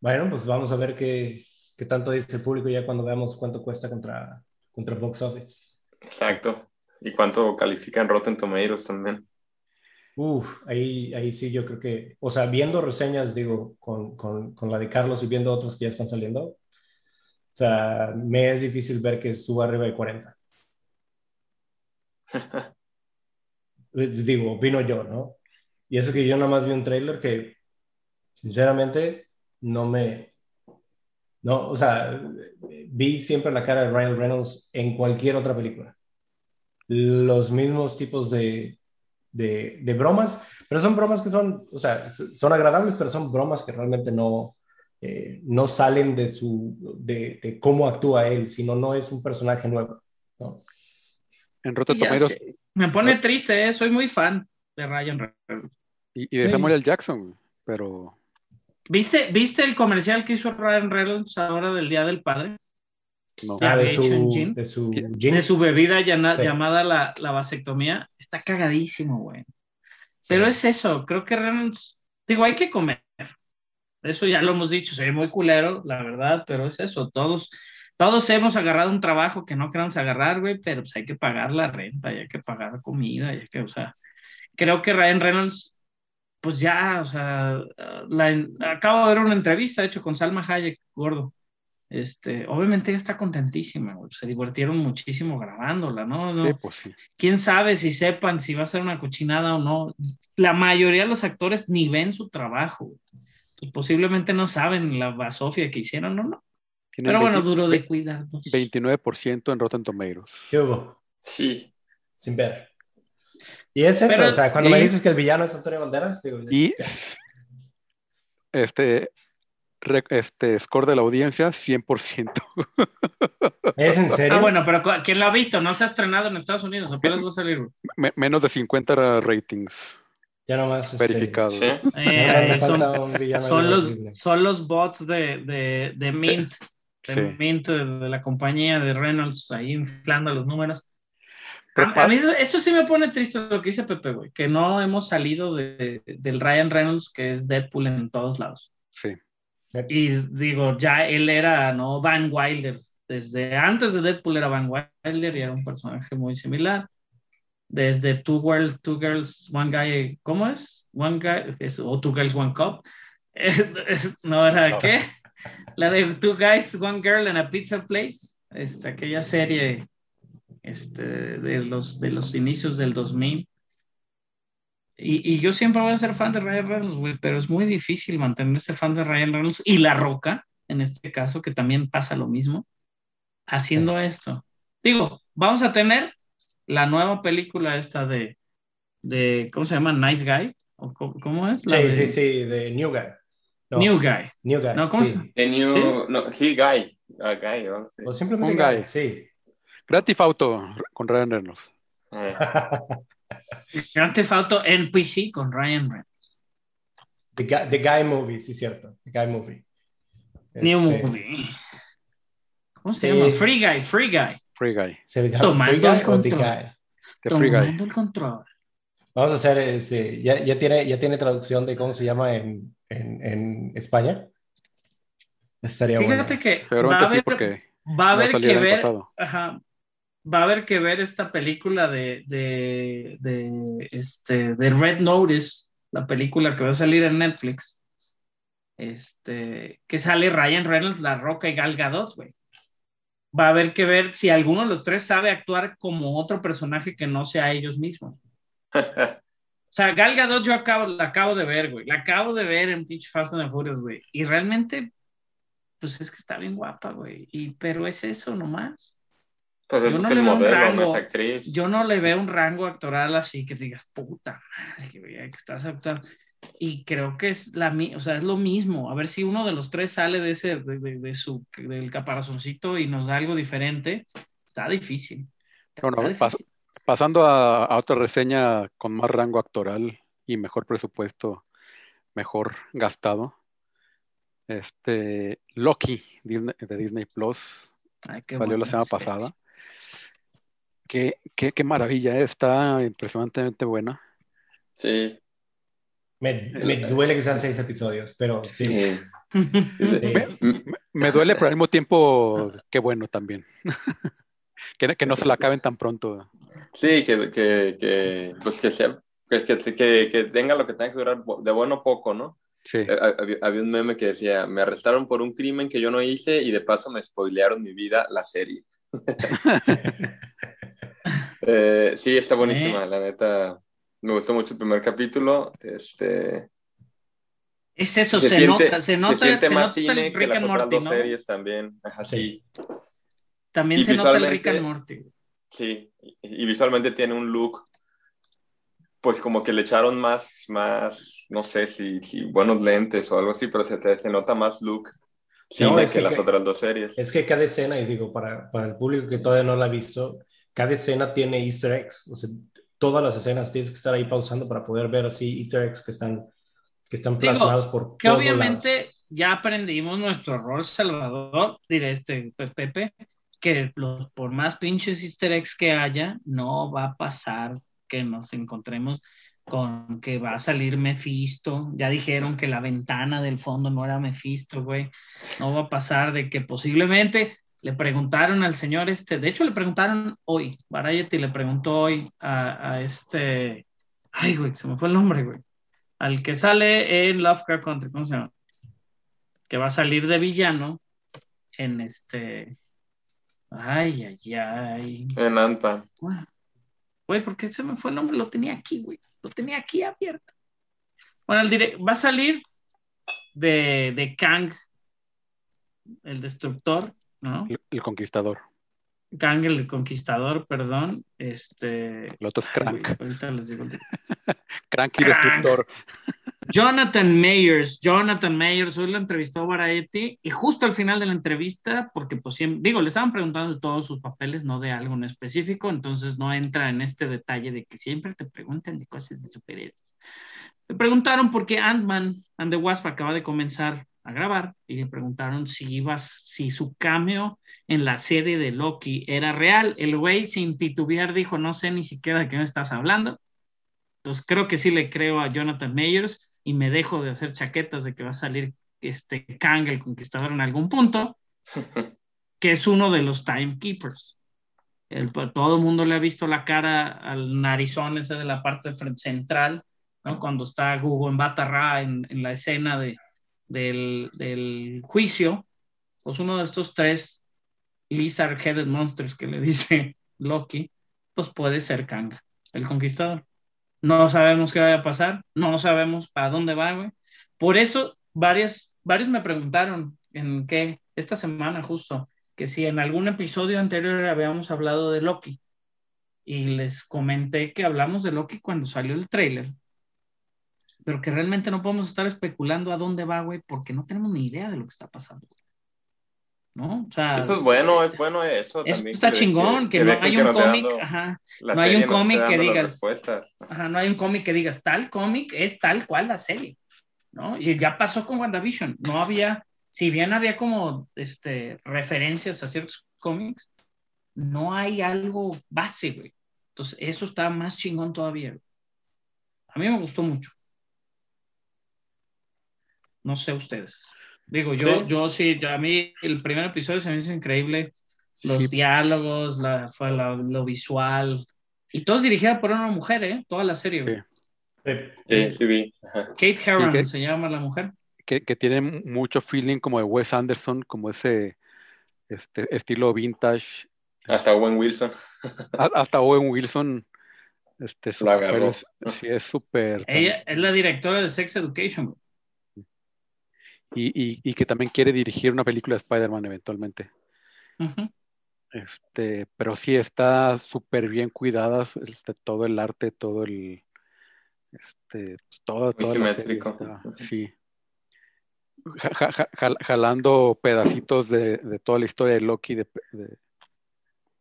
Bueno, pues vamos a ver qué, qué tanto dice el público ya cuando veamos cuánto cuesta contra, contra Box Office. Exacto. ¿Y cuánto califican Rotten Tomatoes también? Uf, ahí, ahí sí yo creo que, o sea, viendo reseñas, digo, con, con, con la de Carlos y viendo otras que ya están saliendo, o sea, me es difícil ver que suba arriba de 40. Eh, Digo, opino yo, ¿no? Y eso que yo nada más vi un trailer que, sinceramente, no me... No, o sea, vi siempre la cara de Ryan Reynolds en cualquier otra película. Los mismos tipos de, de, de bromas, pero son bromas que son, o sea, son agradables, pero son bromas que realmente no, eh, no salen de, su, de, de cómo actúa él, sino no es un personaje nuevo. ¿no? En Rotten Tomatoes sé. Me pone triste, ¿eh? soy muy fan de Ryan Reynolds. y, y de Sí. Samuel L. Jackson, pero ¿Viste, ¿Viste el comercial que hizo Ryan Reynolds ahora del Día del Padre? no. Ah, de su, Gin. de su Sí. gin. De su bebida llana- Sí. llamada la, la vasectomía. Está cagadísimo, güey. Pero es eso, creo que Reynolds, digo, hay que comer. Eso ya lo hemos dicho, soy muy culero, la verdad, pero es eso, todos, todos hemos agarrado un trabajo que no queremos agarrar, güey, pero pues hay que pagar la renta, y hay que pagar comida, y hay que, o sea, creo que Ryan Reynolds, pues ya, o sea, la- acabo de ver una entrevista, de hecho, con Salma Hayek, gordo. Este, obviamente ella está contentísima, güey, se divirtieron muchísimo grabándola, ¿no? no Sí, pues sí. quién sabe si sepan si va a ser una cochinada o no. La mayoría de los actores ni ven su trabajo. Pues posiblemente no saben la basofia que hicieron, no, no. Tienen Pero bueno, 20 duro de cuidarnos. 29% en Rotten Tomatoes. ¿Qué hubo? Sí. Sin ver. Y es eso, Pero- o sea, cuando y- me dices que el villano es Antonio Banderas, digo, Y ya. este, re- este score de la audiencia, 100%. ¿es en serio? Ah, bueno, pero ¿quién lo ha visto? No se ha estrenado en Estados Unidos, apenas va a salir. Me- menos de 50 ratings Ya nomás. este, verificados. Sí. Eh, son, los, son los bots de, de, de Mint, de Sí. Mint, de, de la compañía de Reynolds, ahí inflando los números. Pero A, a mí eso, eso sí me pone triste lo que dice Pepe, güey, que no hemos salido de, del Ryan Reynolds, que es Deadpool en todos lados. Sí. Y digo, ya él era, ¿no? Van Wilder. Desde antes de Deadpool era Van Wilder y era un personaje muy similar. desde Two World, Two Girls, One Guy, ¿cómo es? One Guy, es- o Two Girls, One Cup. no era No. qué? La de Two Guys, One Girl en a Pizza Place, este, aquella serie este, de, los, de los inicios del 2000. Y, y yo siempre voy a ser fan de Ryan Reynolds, güey, pero es muy difícil mantenerse fan de Ryan Reynolds y La Roca, en este caso, que también pasa lo mismo, haciendo esto. Digo, vamos a tener la nueva película esta de, de ¿cómo se llama? Nice Guy. ¿O cómo, cómo es? La Sí, de sí, sí, de New Guy. No, New Guy. New Guy. No, ¿cómo sí. se- The New, ¿Sí? no, sí, Guy. Ah, Guy, ¿no? Sí. O simplemente Un Guy, Guy. sí. Grand Auto con Ryan Reynolds. Eh, Grand Theft Auto NPC con Ryan Reynolds. The Guy, The Guy Movie, sí, cierto. The Guy Movie. New Este, Movie. ¿Cómo se Sí. llama? Free Guy, Free Guy. Free Guy. ¿Se llama Tomando Free Guy el o The control. Guy? The Free Guy. Tomando el control. Vamos a hacer, este, ya, ya, tiene, ya tiene traducción de cómo se llama en, en, en España. Estaría bueno. Fíjate que va a sí, haber, porque va a va a haber que ver, ajá, va a haber que ver esta película de, de, de, este, de Red Notice, la película que va a salir en Netflix, este, que sale Ryan Reynolds, La Roca y Gal Gadot, güey. Va a haber que ver si alguno de los tres sabe actuar como otro personaje que no sea ellos mismos. O sea, Gal Gadot yo acabo, la acabo de ver, güey. La acabo de ver en pinche Fast and Furious, güey. Y realmente, pues es que está bien guapa, güey. Y, pero es eso nomás. Pues es Yo no que le el veo un modelo, rango. no es actriz. Yo no le veo un rango actoral así que digas, puta madre, que estás actuando. Y creo que es la o sea, es lo mismo. A ver si uno de los tres sale de ese, de, de- de su, del caparazoncito y nos da algo diferente. Está difícil. Está Bueno, difícil. pas- pasando a, a otra reseña con más rango actoral y mejor presupuesto, mejor gastado. Este, Loki Disney- de Disney Plus Ay, qué salió la semana serie. pasada. Qué, qué, qué maravilla, eh, está impresionantemente buena. Sí. Me, me duele que sean seis episodios, pero sí. Sí. Sí. Mm, Me duele, pero al mismo tiempo, qué bueno también. que, que no se la acaben tan pronto. Sí, que, que, que, pues que sea, que, que, que, que tenga lo que tenga que durar de bueno poco, ¿no? Sí, Eh, Había, había un meme que decía, me arrestaron por un crimen que yo no hice y de paso me spoilearon mi vida la serie. Eh, sí, está buenísima, Eh. la neta. Me gustó mucho el primer capítulo. Este, Es eso, se, se, siente, nota, se nota, se siente se más nota cine que las otras Morty, dos ¿no? series también. Ajá, sí. Sí. También Y se nota el Rick and Morty. Sí, y, y visualmente tiene un look, pues como que le echaron más, más, no sé si, si buenos lentes o algo así, pero se, te- se nota más look cine No, es que, que- las que- otras dos series. Es que cada escena, y digo, para, para el público que todavía no la ha visto, cada escena tiene easter eggs. O sea, todas las escenas tienes que estar ahí pausando para poder ver así easter eggs que están, que están Digo, plasmados por Que todos obviamente ya aprendimos nuestro error, Salvador, diré este Pe- Pepe, que los, por más pinches easter eggs que haya, no va a pasar que nos encontremos con que va a salir Mephisto. Ya dijeron que la ventana del fondo no era Mephisto, güey. No va a pasar de que posiblemente le preguntaron al señor este, de hecho le preguntaron hoy, Variety le preguntó hoy a, a este, ay, güey, se me fue el nombre, güey, al que sale en Lovecraft Country, ¿cómo se llama? Que va a salir de villano en este, ay, ay, ay, En Ant-Man. Güey, ¿por qué se me fue el nombre? Lo tenía aquí, güey. Lo tenía aquí abierto. Bueno, el direct va a salir de, de Kang, el destructor, ¿no? El, conquistador. Kang, el conquistador, perdón. Este. El otro es ay, Crank. ahorita les digo. Crank y Crank. destructor. Jonathan Mayers, Jonathan Mayers, hoy lo entrevistó Variety y justo al final de la entrevista, porque pues siempre, digo, le estaban preguntando de todos sus papeles, no de algo en específico, entonces no entra en este detalle de que siempre te preguntan de cosas de superhéroes. Le preguntaron por qué Ant-Man and the Wasp acaba de comenzar a grabar y le preguntaron si ibas, si su cameo en la serie de Loki era real. El güey sin titubear dijo, no sé ni siquiera de qué me estás hablando. Entonces creo que sí le creo a Jonathan Mayers y me dejo de hacer chaquetas de que va a salir este Kang el Conquistador en algún punto, que es uno de los Timekeepers. El, todo el mundo le ha visto la cara al narizón ese de la parte central, ¿no? Cuando está Google en Batarra en, en la escena de, del, del juicio, pues uno de estos tres lizard-headed monsters que le dice Loki, pues puede ser Kang, el conquistador. No sabemos qué va a pasar, no sabemos para dónde va, güey. Por eso, varias, varios me preguntaron en qué, esta semana justo, que si en algún episodio anterior habíamos hablado de Loki. Y les comenté que hablamos de Loki cuando salió el trailer, pero que realmente no podemos estar especulando a dónde va, güey, porque no tenemos ni idea de lo que está pasando. ¿no? O sea, eso es bueno, es bueno eso. Eso también, está que- chingón, que, que no hay un cómic, ajá, no hay un cómic que digas- ajá, no hay un cómic que digas, tal cómic es tal cual la serie, ¿no? Y ya pasó con WandaVision, no había, si bien había como este, referencias a ciertos cómics, no hay algo base, güey. Entonces, eso está más chingón todavía. güey. A mí me gustó mucho. No sé ustedes. Digo, yo Sí. sí, yo sí, a mí el primer episodio se me hizo increíble. Los Sí. diálogos, la, fue la- lo visual. Y todo es dirigida por una mujer, ¿eh? Toda la serie. Sí. Sí, sí vi. Ajá. Kate Herron que- se llama la mujer. que, que tiene mucho feeling como de Wes Anderson, como ese este, estilo vintage. Hasta Owen Wilson. A- hasta Owen Wilson, este, su Lo papel agarró. es- sí, es súper. Ella es la directora de Sex Education. Y, y- y que también quiere dirigir una película de Spider-Man eventualmente. Este, pero sí está súper bien cuidadas, este, todo el arte, todo el, este, la serie simétrico. sí. Ja- ja- ja- jal- jalando pedacitos de, de toda la historia de Loki, de- de-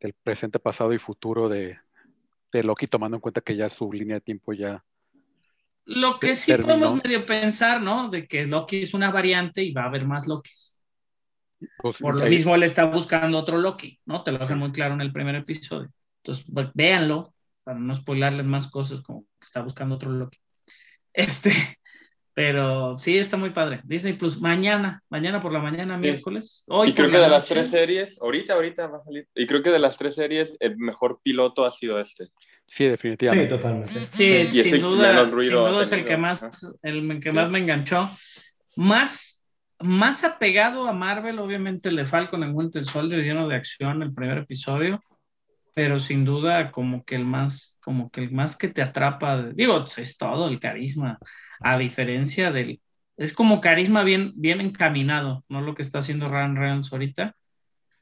del presente, pasado y futuro de, de Loki, tomando en cuenta que ya su línea de tiempo ya. Lo que sí terminó. podemos medio pensar, ¿no? De que Loki es una variante y va a haber más Lokis. pues, Por lo ahí- mismo él está buscando otro Loki, ¿no? Te lo dejan muy claro en el primer episodio. Entonces, pues, véanlo, para no spoilarles más cosas, como que está buscando otro Loki. Este, pero sí, está muy padre. Disney Plus, mañana, mañana por la mañana, miércoles. Hoy Y creo que la de las tres series, ahorita, ahorita va a salir. Y creo que de las tres series, el mejor piloto ha sido este. Sí, Sí, definitivamente. totalmente. Sí, Y es sin duda, sin duda es el que más, el que Sí. más me enganchó. Más, más apegado a Marvel, obviamente, el de Falcon en Winter Soldier, lleno de acción, el primer episodio, pero sin duda como que el más, como que el más que te atrapa, digo, es todo el carisma, a diferencia del, es como carisma bien, bien encaminado, no lo que está haciendo Ryan Reynolds ahorita,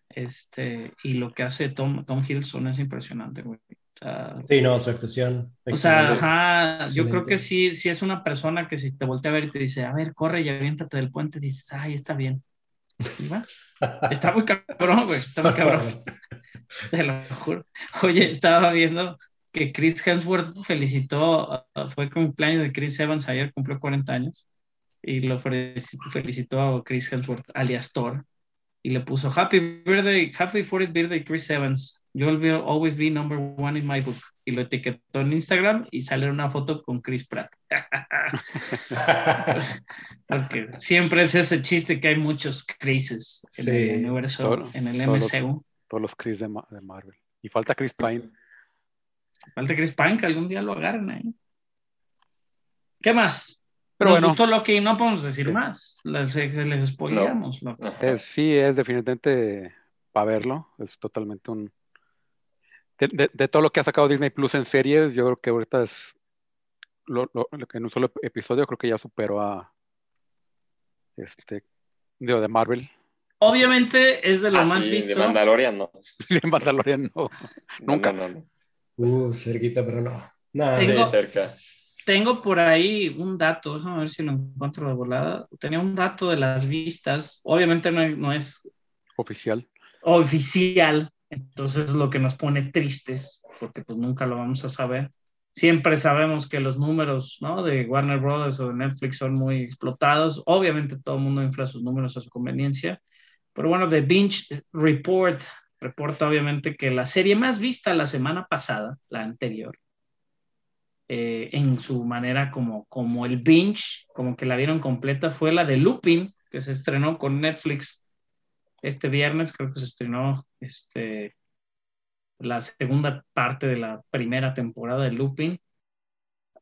este, y lo que hace Tom, Tom Hiddleston es impresionante, güey. Sea, Sí, no, su actuación. o sea, ajá, yo Excelente. creo que sí, sí es una persona que si te voltea a ver y te dice, a ver, corre y aviéntate del puente, dices, ay, está bien. Y va. Está muy cabrón, güey, está muy cabrón, te lo juro. Oye, estaba viendo que Chris Hemsworth felicitó, uh, fue cumpleaños de Chris Evans ayer, cumplió 40 años, y lo felicitó a Chris Hemsworth, alias Thor, y le puso, Happy birthday, happy 40th birthday, Chris Evans. You will always be number one in my book. Y lo etiquetó en Instagram y sale una foto con Chris Pratt. Porque siempre es ese chiste que hay muchos Chrises en Sí. el universo, Todo- en el todos los- MCU. Todos los Chris de, de Marvel. Y falta Chris Pine. Falta Chris Pine, que algún día lo agarren ahí. ¿Qué más? Pero Nos bueno. gustó Loki, no podemos decir Sí. más. Les, les spoileamos. Es- sí, es definitivamente para verlo. Es totalmente un. De, de- de todo lo que ha sacado Disney Plus en series, yo creo que ahorita es. Lo, lo- lo que en un solo episodio creo que ya superó a. Este. Digo, de Marvel. Obviamente es de lo Ah, más sí, visto. de Mandalorian, no. De Mandalorian no. Nunca. No, no, no. Uh, cerquita, pero no. Nada. Tengo- Sí, cerca. Tengo por ahí un dato, déjame ver si lo encuentro de volada. Tenía un dato de las vistas. Obviamente no, no es Oficial. oficial, entonces es lo que nos pone tristes, porque pues nunca lo vamos a saber. Siempre sabemos que los números ¿no? de Warner Brothers o de Netflix son muy explotados. Obviamente todo el mundo infla sus números a su conveniencia. Pero bueno, The Binge Report reporta obviamente que la serie más vista la semana pasada, la anterior, eh, en su manera como, como el binge, como que la vieron completa, fue la de Lupin, que se estrenó con Netflix este viernes, creo que se estrenó este, la segunda parte de la primera temporada de Lupin.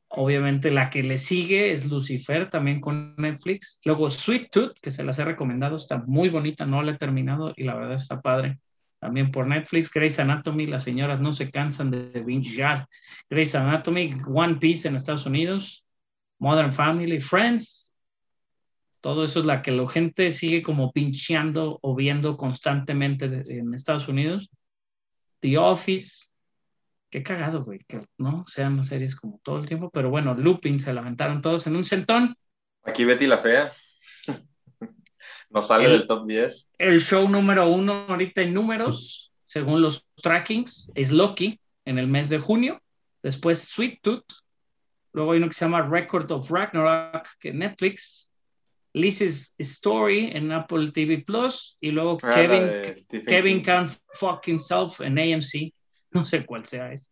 Obviamente la que le sigue es Lucifer, también con Netflix. Luego Sweet Tooth, que se las he recomendado, está muy bonita, no la he terminado y la verdad está padre. También por Netflix, Grey's Anatomy, las señoras no se cansan de bingear. Grey's Anatomy, One Piece en Estados Unidos, Modern Family, Friends. Todo eso es la que la gente sigue como pincheando o viendo constantemente de- en Estados Unidos. The Office, Qué cagado, güey, que no sean series como todo el tiempo, pero bueno, Lupin se lamentaron todos en un centón. Aquí Betty la Fea. No sale El- del top 10. El show número uno ahorita en números, según los trackings, es Loki en el mes de junio. Después Sweet Tooth. Luego hay uno que se llama Record of Ragnarok que Netflix. Liz's Story en Apple TV Plus. Y luego Ah, Kevin, Kevin. Can't Fuck Himself en AMC. No sé cuál sea ese.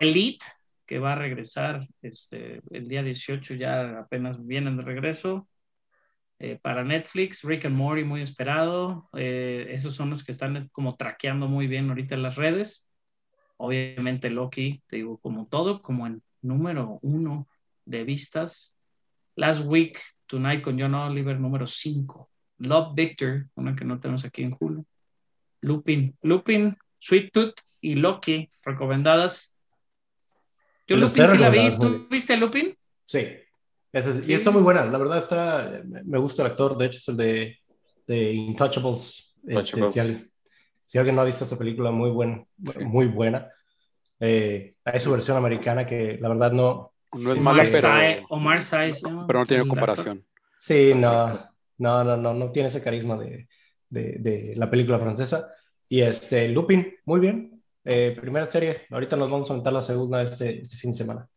Elite, que va a regresar este, el día 18, ya apenas vienen de regreso. Eh, para Netflix, Rick and Morty, muy esperado. Eh, esos son los que están como traqueando muy bien ahorita en las redes. Obviamente Loki, te digo, como todo, como en número uno de vistas. Last Week, Tonight con John Oliver, número 5. Love Victor, una que no tenemos aquí en julio. Lupin, Lupin, Sweet Tooth y Loki, recomendadas. Yo Lupin sí la vi. ¿Tú viste Lupin? Sí. Es- y está muy buena, la verdad está, me gusta el actor, de hecho es el de, de Intouchables. Este, Intouchables. si, alguien, si alguien no ha visto esa película, muy, buen, muy buena. Eh, hay su versión americana que la verdad no, No es mala, Omar pero, Sy- Omar llama, pero no tiene comparación. Sí, no, no, no, no, no tiene ese carisma de, de, de la película francesa. Y este, Lupin, muy bien. Eh, primera serie, ahorita nos vamos a aventar la segunda este, este fin de semana.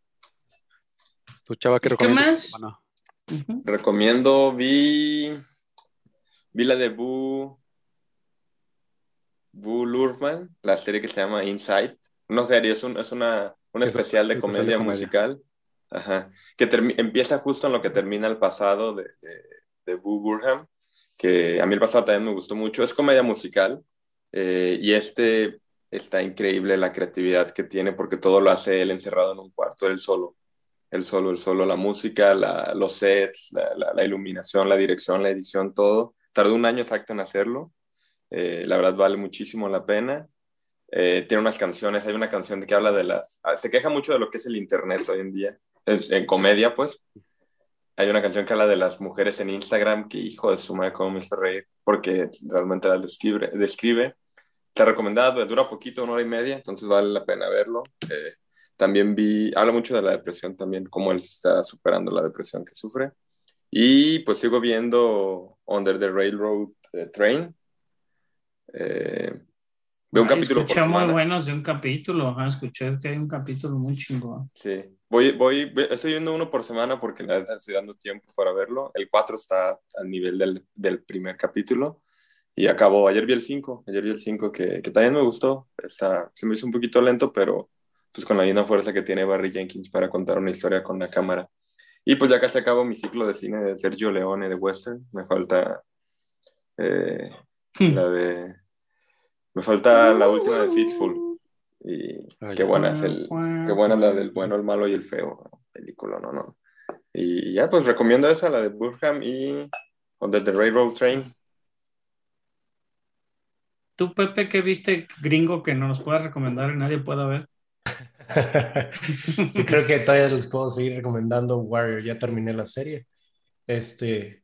Tu chava que ¿Y qué más? Ujú. Recomiendo, vi, vi la de Boo, Boo Lurman, la serie que se llama Inside. No serie, es, un, es una, un Es especial de un especial de comedia comedia. musical. Ajá. Que empieza justo en lo que termina el pasado de, de, de Boo Burham, que a mí el pasado también me gustó mucho. Es comedia musical eh, y este está increíble la creatividad que tiene porque todo lo hace él encerrado en un cuarto, él solo. Él solo, él solo, la música, la- los sets, la, la- la iluminación, la dirección, la edición, todo. Tardó un año exacto en hacerlo. Eh, la verdad vale muchísimo la pena. Eh, tiene unas canciones, hay una canción que habla de las... ah, Se queja mucho de lo que es el Internet hoy en día, en, comedia pues. Hay una canción que habla de las mujeres en Instagram, que hijo de su madre, cómo me hizo reír, porque realmente las describe. describe. Está recomendado, dura poquito, una hora y media, entonces vale la pena verlo. Eh, también vi, habla mucho de la depresión también, cómo él está superando la depresión que sufre. Y pues sigo viendo Under the Railroad eh, Train. Eh, veo un Ay, capítulo por muy buenos de un capítulo. ajá, escuché que hay un capítulo muy chingón. Sí, voy, voy, estoy viendo uno por semana porque la verdad estoy dando tiempo para verlo. El 4 está al nivel del, del primer capítulo y acabó. Ayer vi el 5, ayer vi el 5 que, que también me gustó. Está, se me hizo un poquito lento, pero pues con la misma fuerza que tiene Barry Jenkins para contar una historia con la cámara. Y pues ya casi acabo mi ciclo de cine de Sergio Leone de Western. Me falta eh, la de... Me falta la última de Fitful. Y Ay, qué buena es el, Qué buena la del bueno, el malo y el feo. ¿no? Película, no, no. Y ya, pues recomiendo esa, la de Burham y Under the Railroad Train. ¿Tú, Pepe, qué viste gringo que no nos puedas recomendar y nadie pueda ver? Yo creo que todavía les puedo seguir recomendando Warrior, ya terminé la serie. Este,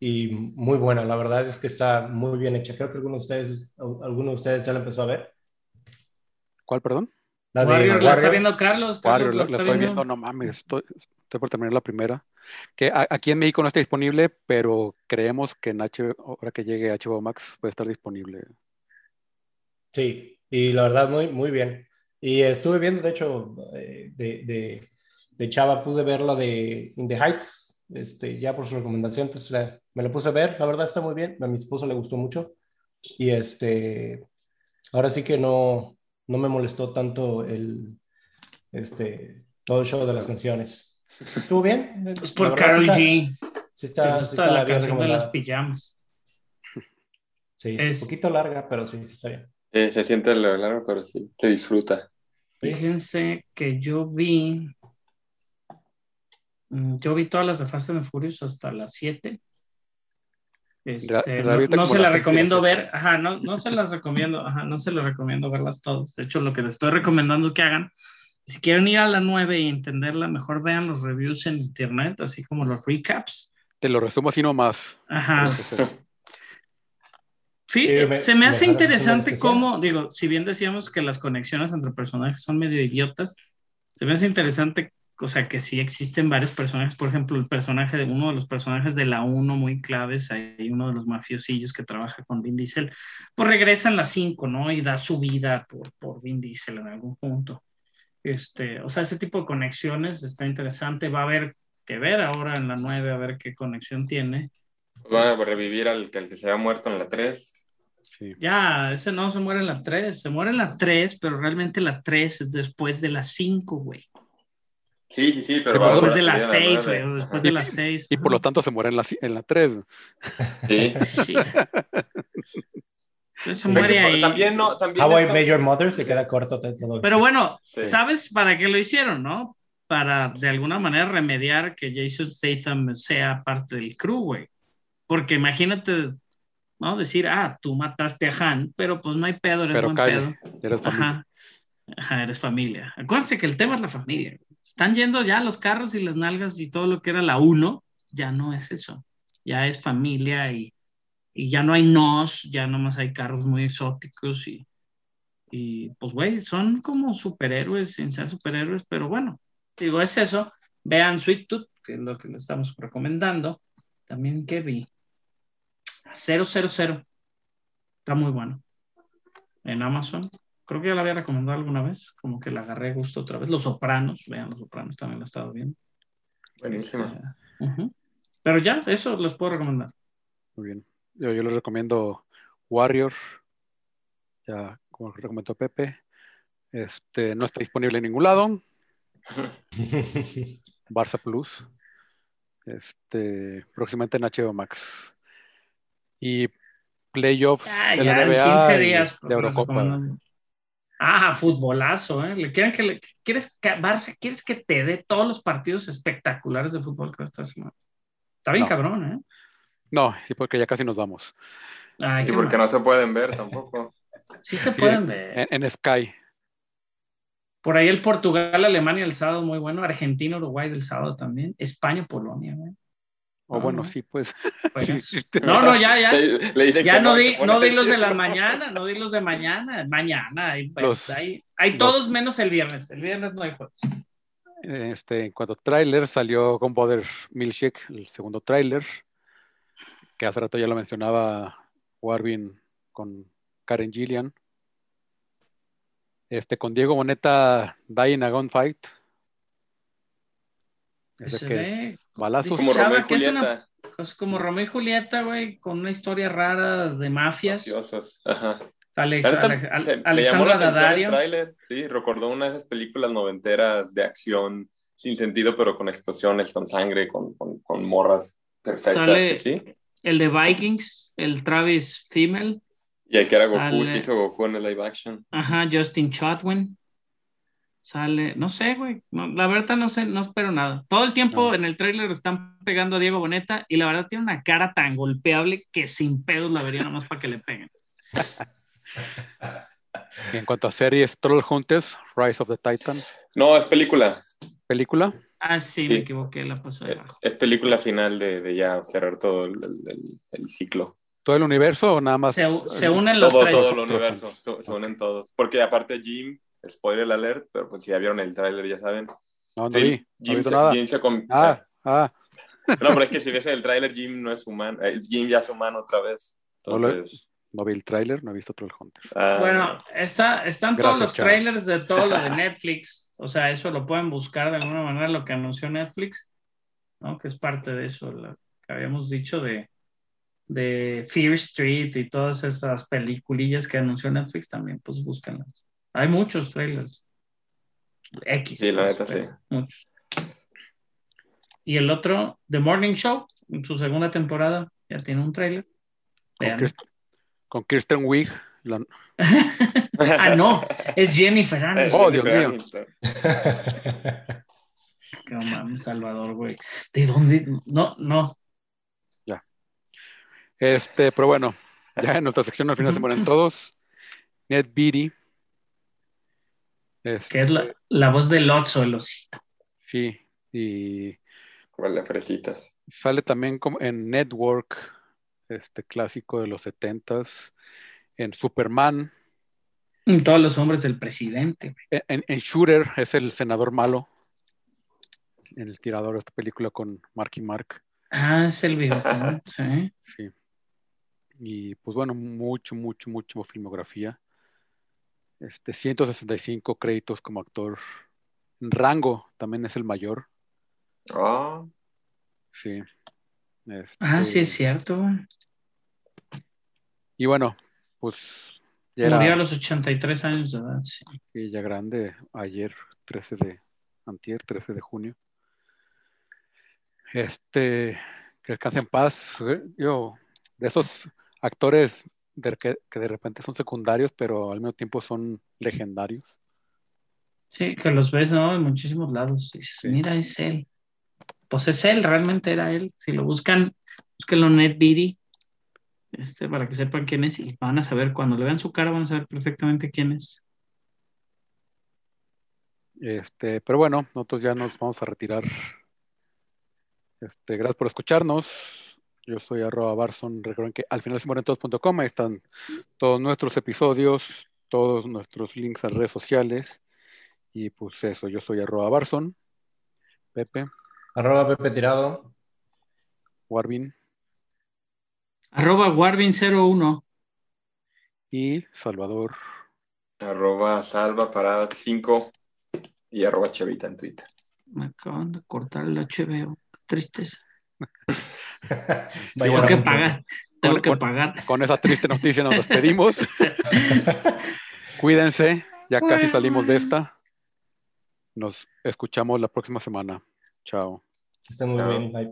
y muy buena, la verdad es que está muy bien hecha. Creo que alguno de ustedes, alguno de ustedes ya la empezó a ver. ¿Cuál, perdón? La de Warrior, la está viendo Carlos. Carlos Warrior, la la, estoy viendo, no mames, estoy, estoy por terminar la primera. Que a- aquí en México no está disponible, pero creemos que en HBO, ahora que llegue HBO Max puede estar disponible. Sí, y la verdad muy, muy bien. Y estuve viendo, de hecho, eh, de, de, de Chava pude ver la de In the Heights, este, ya por su recomendación, entonces la- me la puse a ver, la verdad está muy bien, a mi esposa le gustó mucho. Y este, ahora sí que no, no me molestó tanto el, este, todo el show de las canciones. ¿Estuvo bien? Es por Carol G. Sí está, sí está la bien canción de las pijamas. Sí, Es- un poquito larga, pero sí, está bien. Sí, se siente lo largo, pero sí, se disfruta. Fíjense que yo vi. mm, Yo vi todas las de Fast and Furious hasta las 7. Este, La- la no no se las recomiendo ver, ajá, no, no se las recomiendo, ajá, no se las recomiendo verlas todas. De hecho, lo que les estoy recomendando que hagan, si quieren ir a la 9 y entenderla, mejor vean los reviews en internet, así como los recaps. Te lo resumo así nomás. Ajá. Sí, me- se me hace mejor resumen interesante cómo, digo, si bien decíamos que las conexiones entre personajes son medio idiotas, se me hace interesante, o sea, que sí existen varios personajes, por ejemplo, el personaje de uno de los personajes de la 1 muy claves, hay uno de los mafiosillos que trabaja con Vin Diesel, pues regresa en la 5, ¿no? Y da su vida por, por Vin Diesel en algún punto. Este, o sea, ese tipo de conexiones está interesante, va a haber que ver ahora en la 9 a ver qué conexión tiene. Van a revivir al que, al que se había muerto en la 3. sí. Ya, ese no se muere en la 3, se muere en la 3, pero realmente la 3 es después de la 5, güey. Sí, sí, sí, pero va a Después de salir la en 6, nueve. güey, después de la 6. Y por lo tanto se muere en la, en la 3. Sí. Sí. Entonces muere ahí. También no, también How I Met Your Mother se queda corto todo. Pero bueno, Sí. ¿sabes para qué lo hicieron, no? Para de alguna manera remediar que Jason Statham sea parte del crew, güey. Porque imagínate, ¿no? Decir, ah, tú mataste a Han, pero pues no hay pedo, eres Pero buen calle, pedo. eres familia. Ajá. Ajá, eres familia. Acuérdense que el tema es la familia. Están yendo ya los carros y las nalgas y todo lo que era la uno, ya no es eso. Ya es familia y, y ya no hay nos, ya nomás hay carros muy exóticos y, y pues, güey, son como superhéroes sin ser superhéroes, pero bueno, digo, es eso. Vean Sweet Tooth, que es lo que le estamos recomendando. También que vi. 000. Está muy bueno. En Amazon. Creo que ya la había recomendado alguna vez. Como que la agarré gusto otra vez. Los Sopranos. Vean, Los Sopranos también la he estado viendo. Buenísima. Este. Pero ya, eso les puedo recomendar. Muy bien. Yo, yo les recomiendo Warrior. Ya, como recomendó Pepe. Este, no está disponible en ningún lado. Barça Plus. Este, próximamente en HBO Max. Y playoffs Ah, de ya, la NBA 15 y días. de Eurocopa. recomendando. Ah, futbolazo, ¿eh? ¿Le quieren que le, ¿quieres que, Barça, ¿quieres que te dé todos los partidos espectaculares de fútbol que va a estar semana? Está bien No. cabrón, ¿eh? No, y porque ya casi nos vamos. Ay, Y qué porque mal. no se pueden ver tampoco. Sí se Sí, pueden ver. En, en Sky. Por ahí el Portugal, Alemania el sábado muy bueno, Argentina, Uruguay del sábado también, España, Polonia, güey. O Ah, bueno, no. sí, pues. No, no, ya, ya. Le Ya no di, no di los de la mañana, no di los de mañana, mañana. Hay, Los- hay, hay los- todos menos el viernes. El viernes no hay juegos. Este, en cuanto a tráiler, salió con Boder Milkshake, el segundo tráiler, que hace rato ya lo mencionaba Warvin con Karen Gillian. Este, con Diego Boneta, Dying a Gunfight. Ese Se que ve- es balazos. Como Chava, Romeo y que es una- Julieta. Es como Romeo y Julieta, güey, con una historia rara de mafias. Mafiosos. Ajá. Alex, La neta, Ale- Al- se- me llamó la atención el tráiler. Sí, recordó una de esas películas noventeras de acción sin sentido, pero con explosiones, con sangre, con, con, con morras perfectas. Sale- ¿sí? El de Vikings, el Travis Fimmel. Y el que era Goku, Sale- que hizo Goku en el live action. Ajá, Justin Chatwin. Sale, no sé, güey. no, la verdad no sé, no espero nada. Todo el tiempo No. en el tráiler están pegando a Diego Boneta y la verdad tiene una cara tan golpeable que sin pedos la vería nomás para que le peguen. En cuanto a series, Troll Hunters, Rise of the Titans, No, es película. película. Ah, sí, me equivoqué, la paso Eh, debajo. Es película final de, de ya cerrar todo el, el- el- el ciclo. ¿Todo el universo o nada más? Se, se unen los Todo, tres. todo el universo. Se, se unen todos. Porque aparte Jim, spoiler alert, pero pues si ya vieron el tráiler ya saben. No, no Jim, vi, se, nada. Jim se com- Ah, ah, No, pero es que si ves el tráiler, Jim no es humano. eh, Jim ya es humano otra vez. Entonces. no vi el tráiler, no he visto Troll Hunters. ah, Bueno, está, están todos los Chava. trailers de todo lo de Netflix. O sea, eso lo pueden buscar de alguna manera, lo que anunció Netflix, ¿no? Que es parte de eso, lo que habíamos dicho de, de Fear Street y todas esas peliculillas que anunció Netflix también, pues búscanlas. Hay muchos trailers. X. Sí, la neta, pero Muchos. Y el otro, The Morning Show, en su segunda temporada, ya tiene un trailer. Con, Vean. Kirsten, con Kirsten Wiig, La- ah, no, es Jennifer Aniston. Oh, Dios mío. No mames, Salvador, güey. ¿De dónde? No, no. Este, pero bueno, ya en nuestra sección al final se mueren todos. Ned Beatty. Este, Que es la, la voz del Otso, el osito. Sí, y Vale, fresitas. sale también como en Network, este clásico de los setentas, en Superman, Mm, Todos los hombres del presidente. en, en- en Shooter es el senador malo, en el tirador de esta película con Marky Mark. Ah, es el videojuego, sí. Sí. Y pues bueno, mucho, mucho, mucho filmografía. Este, 165 créditos como actor. En Rango también es el mayor. Ah, Sí. Ah, sí, Este, es cierto. Y bueno, pues ya Murió a los 83 años de edad. sí. ya grande ayer, 13 de antier, 13 de junio. Este, que descanse en paz. Eh, Yo, de esos actores de que, que de repente son secundarios, pero al mismo tiempo son legendarios. Sí, que los ves, ¿no? En muchísimos lados. Dices, Sí. mira, es él. Pues es él, realmente era él. Si lo buscan, búsquenlo en Ned Beatty, este, para que sepan quién es y van a saber, cuando le vean su cara, van a saber perfectamente quién es. Este, pero bueno, nosotros ya nos vamos a retirar. Este, gracias por escucharnos. Yo soy arroba Barson. Recuerden que al final se mueren todos.com. Ahí están todos nuestros episodios, todos nuestros links a redes sociales. Y pues eso, yo soy arroba Barson. Pepe, Arroba Pepe Tirado. Warvin Arroba Warvin01. y Salvador. arroba salva parada 5 y arroba chavita en Twitter. Me acaban de cortar el HBO. Qué tristeza. Vaya Tengo que pagar. Tengo Con- que con- pagar. Con esa triste noticia nos despedimos. Cuídense, ya casi salimos de esta. Nos escuchamos la próxima semana. Chao. Que estén muy Chao. bien. Bye.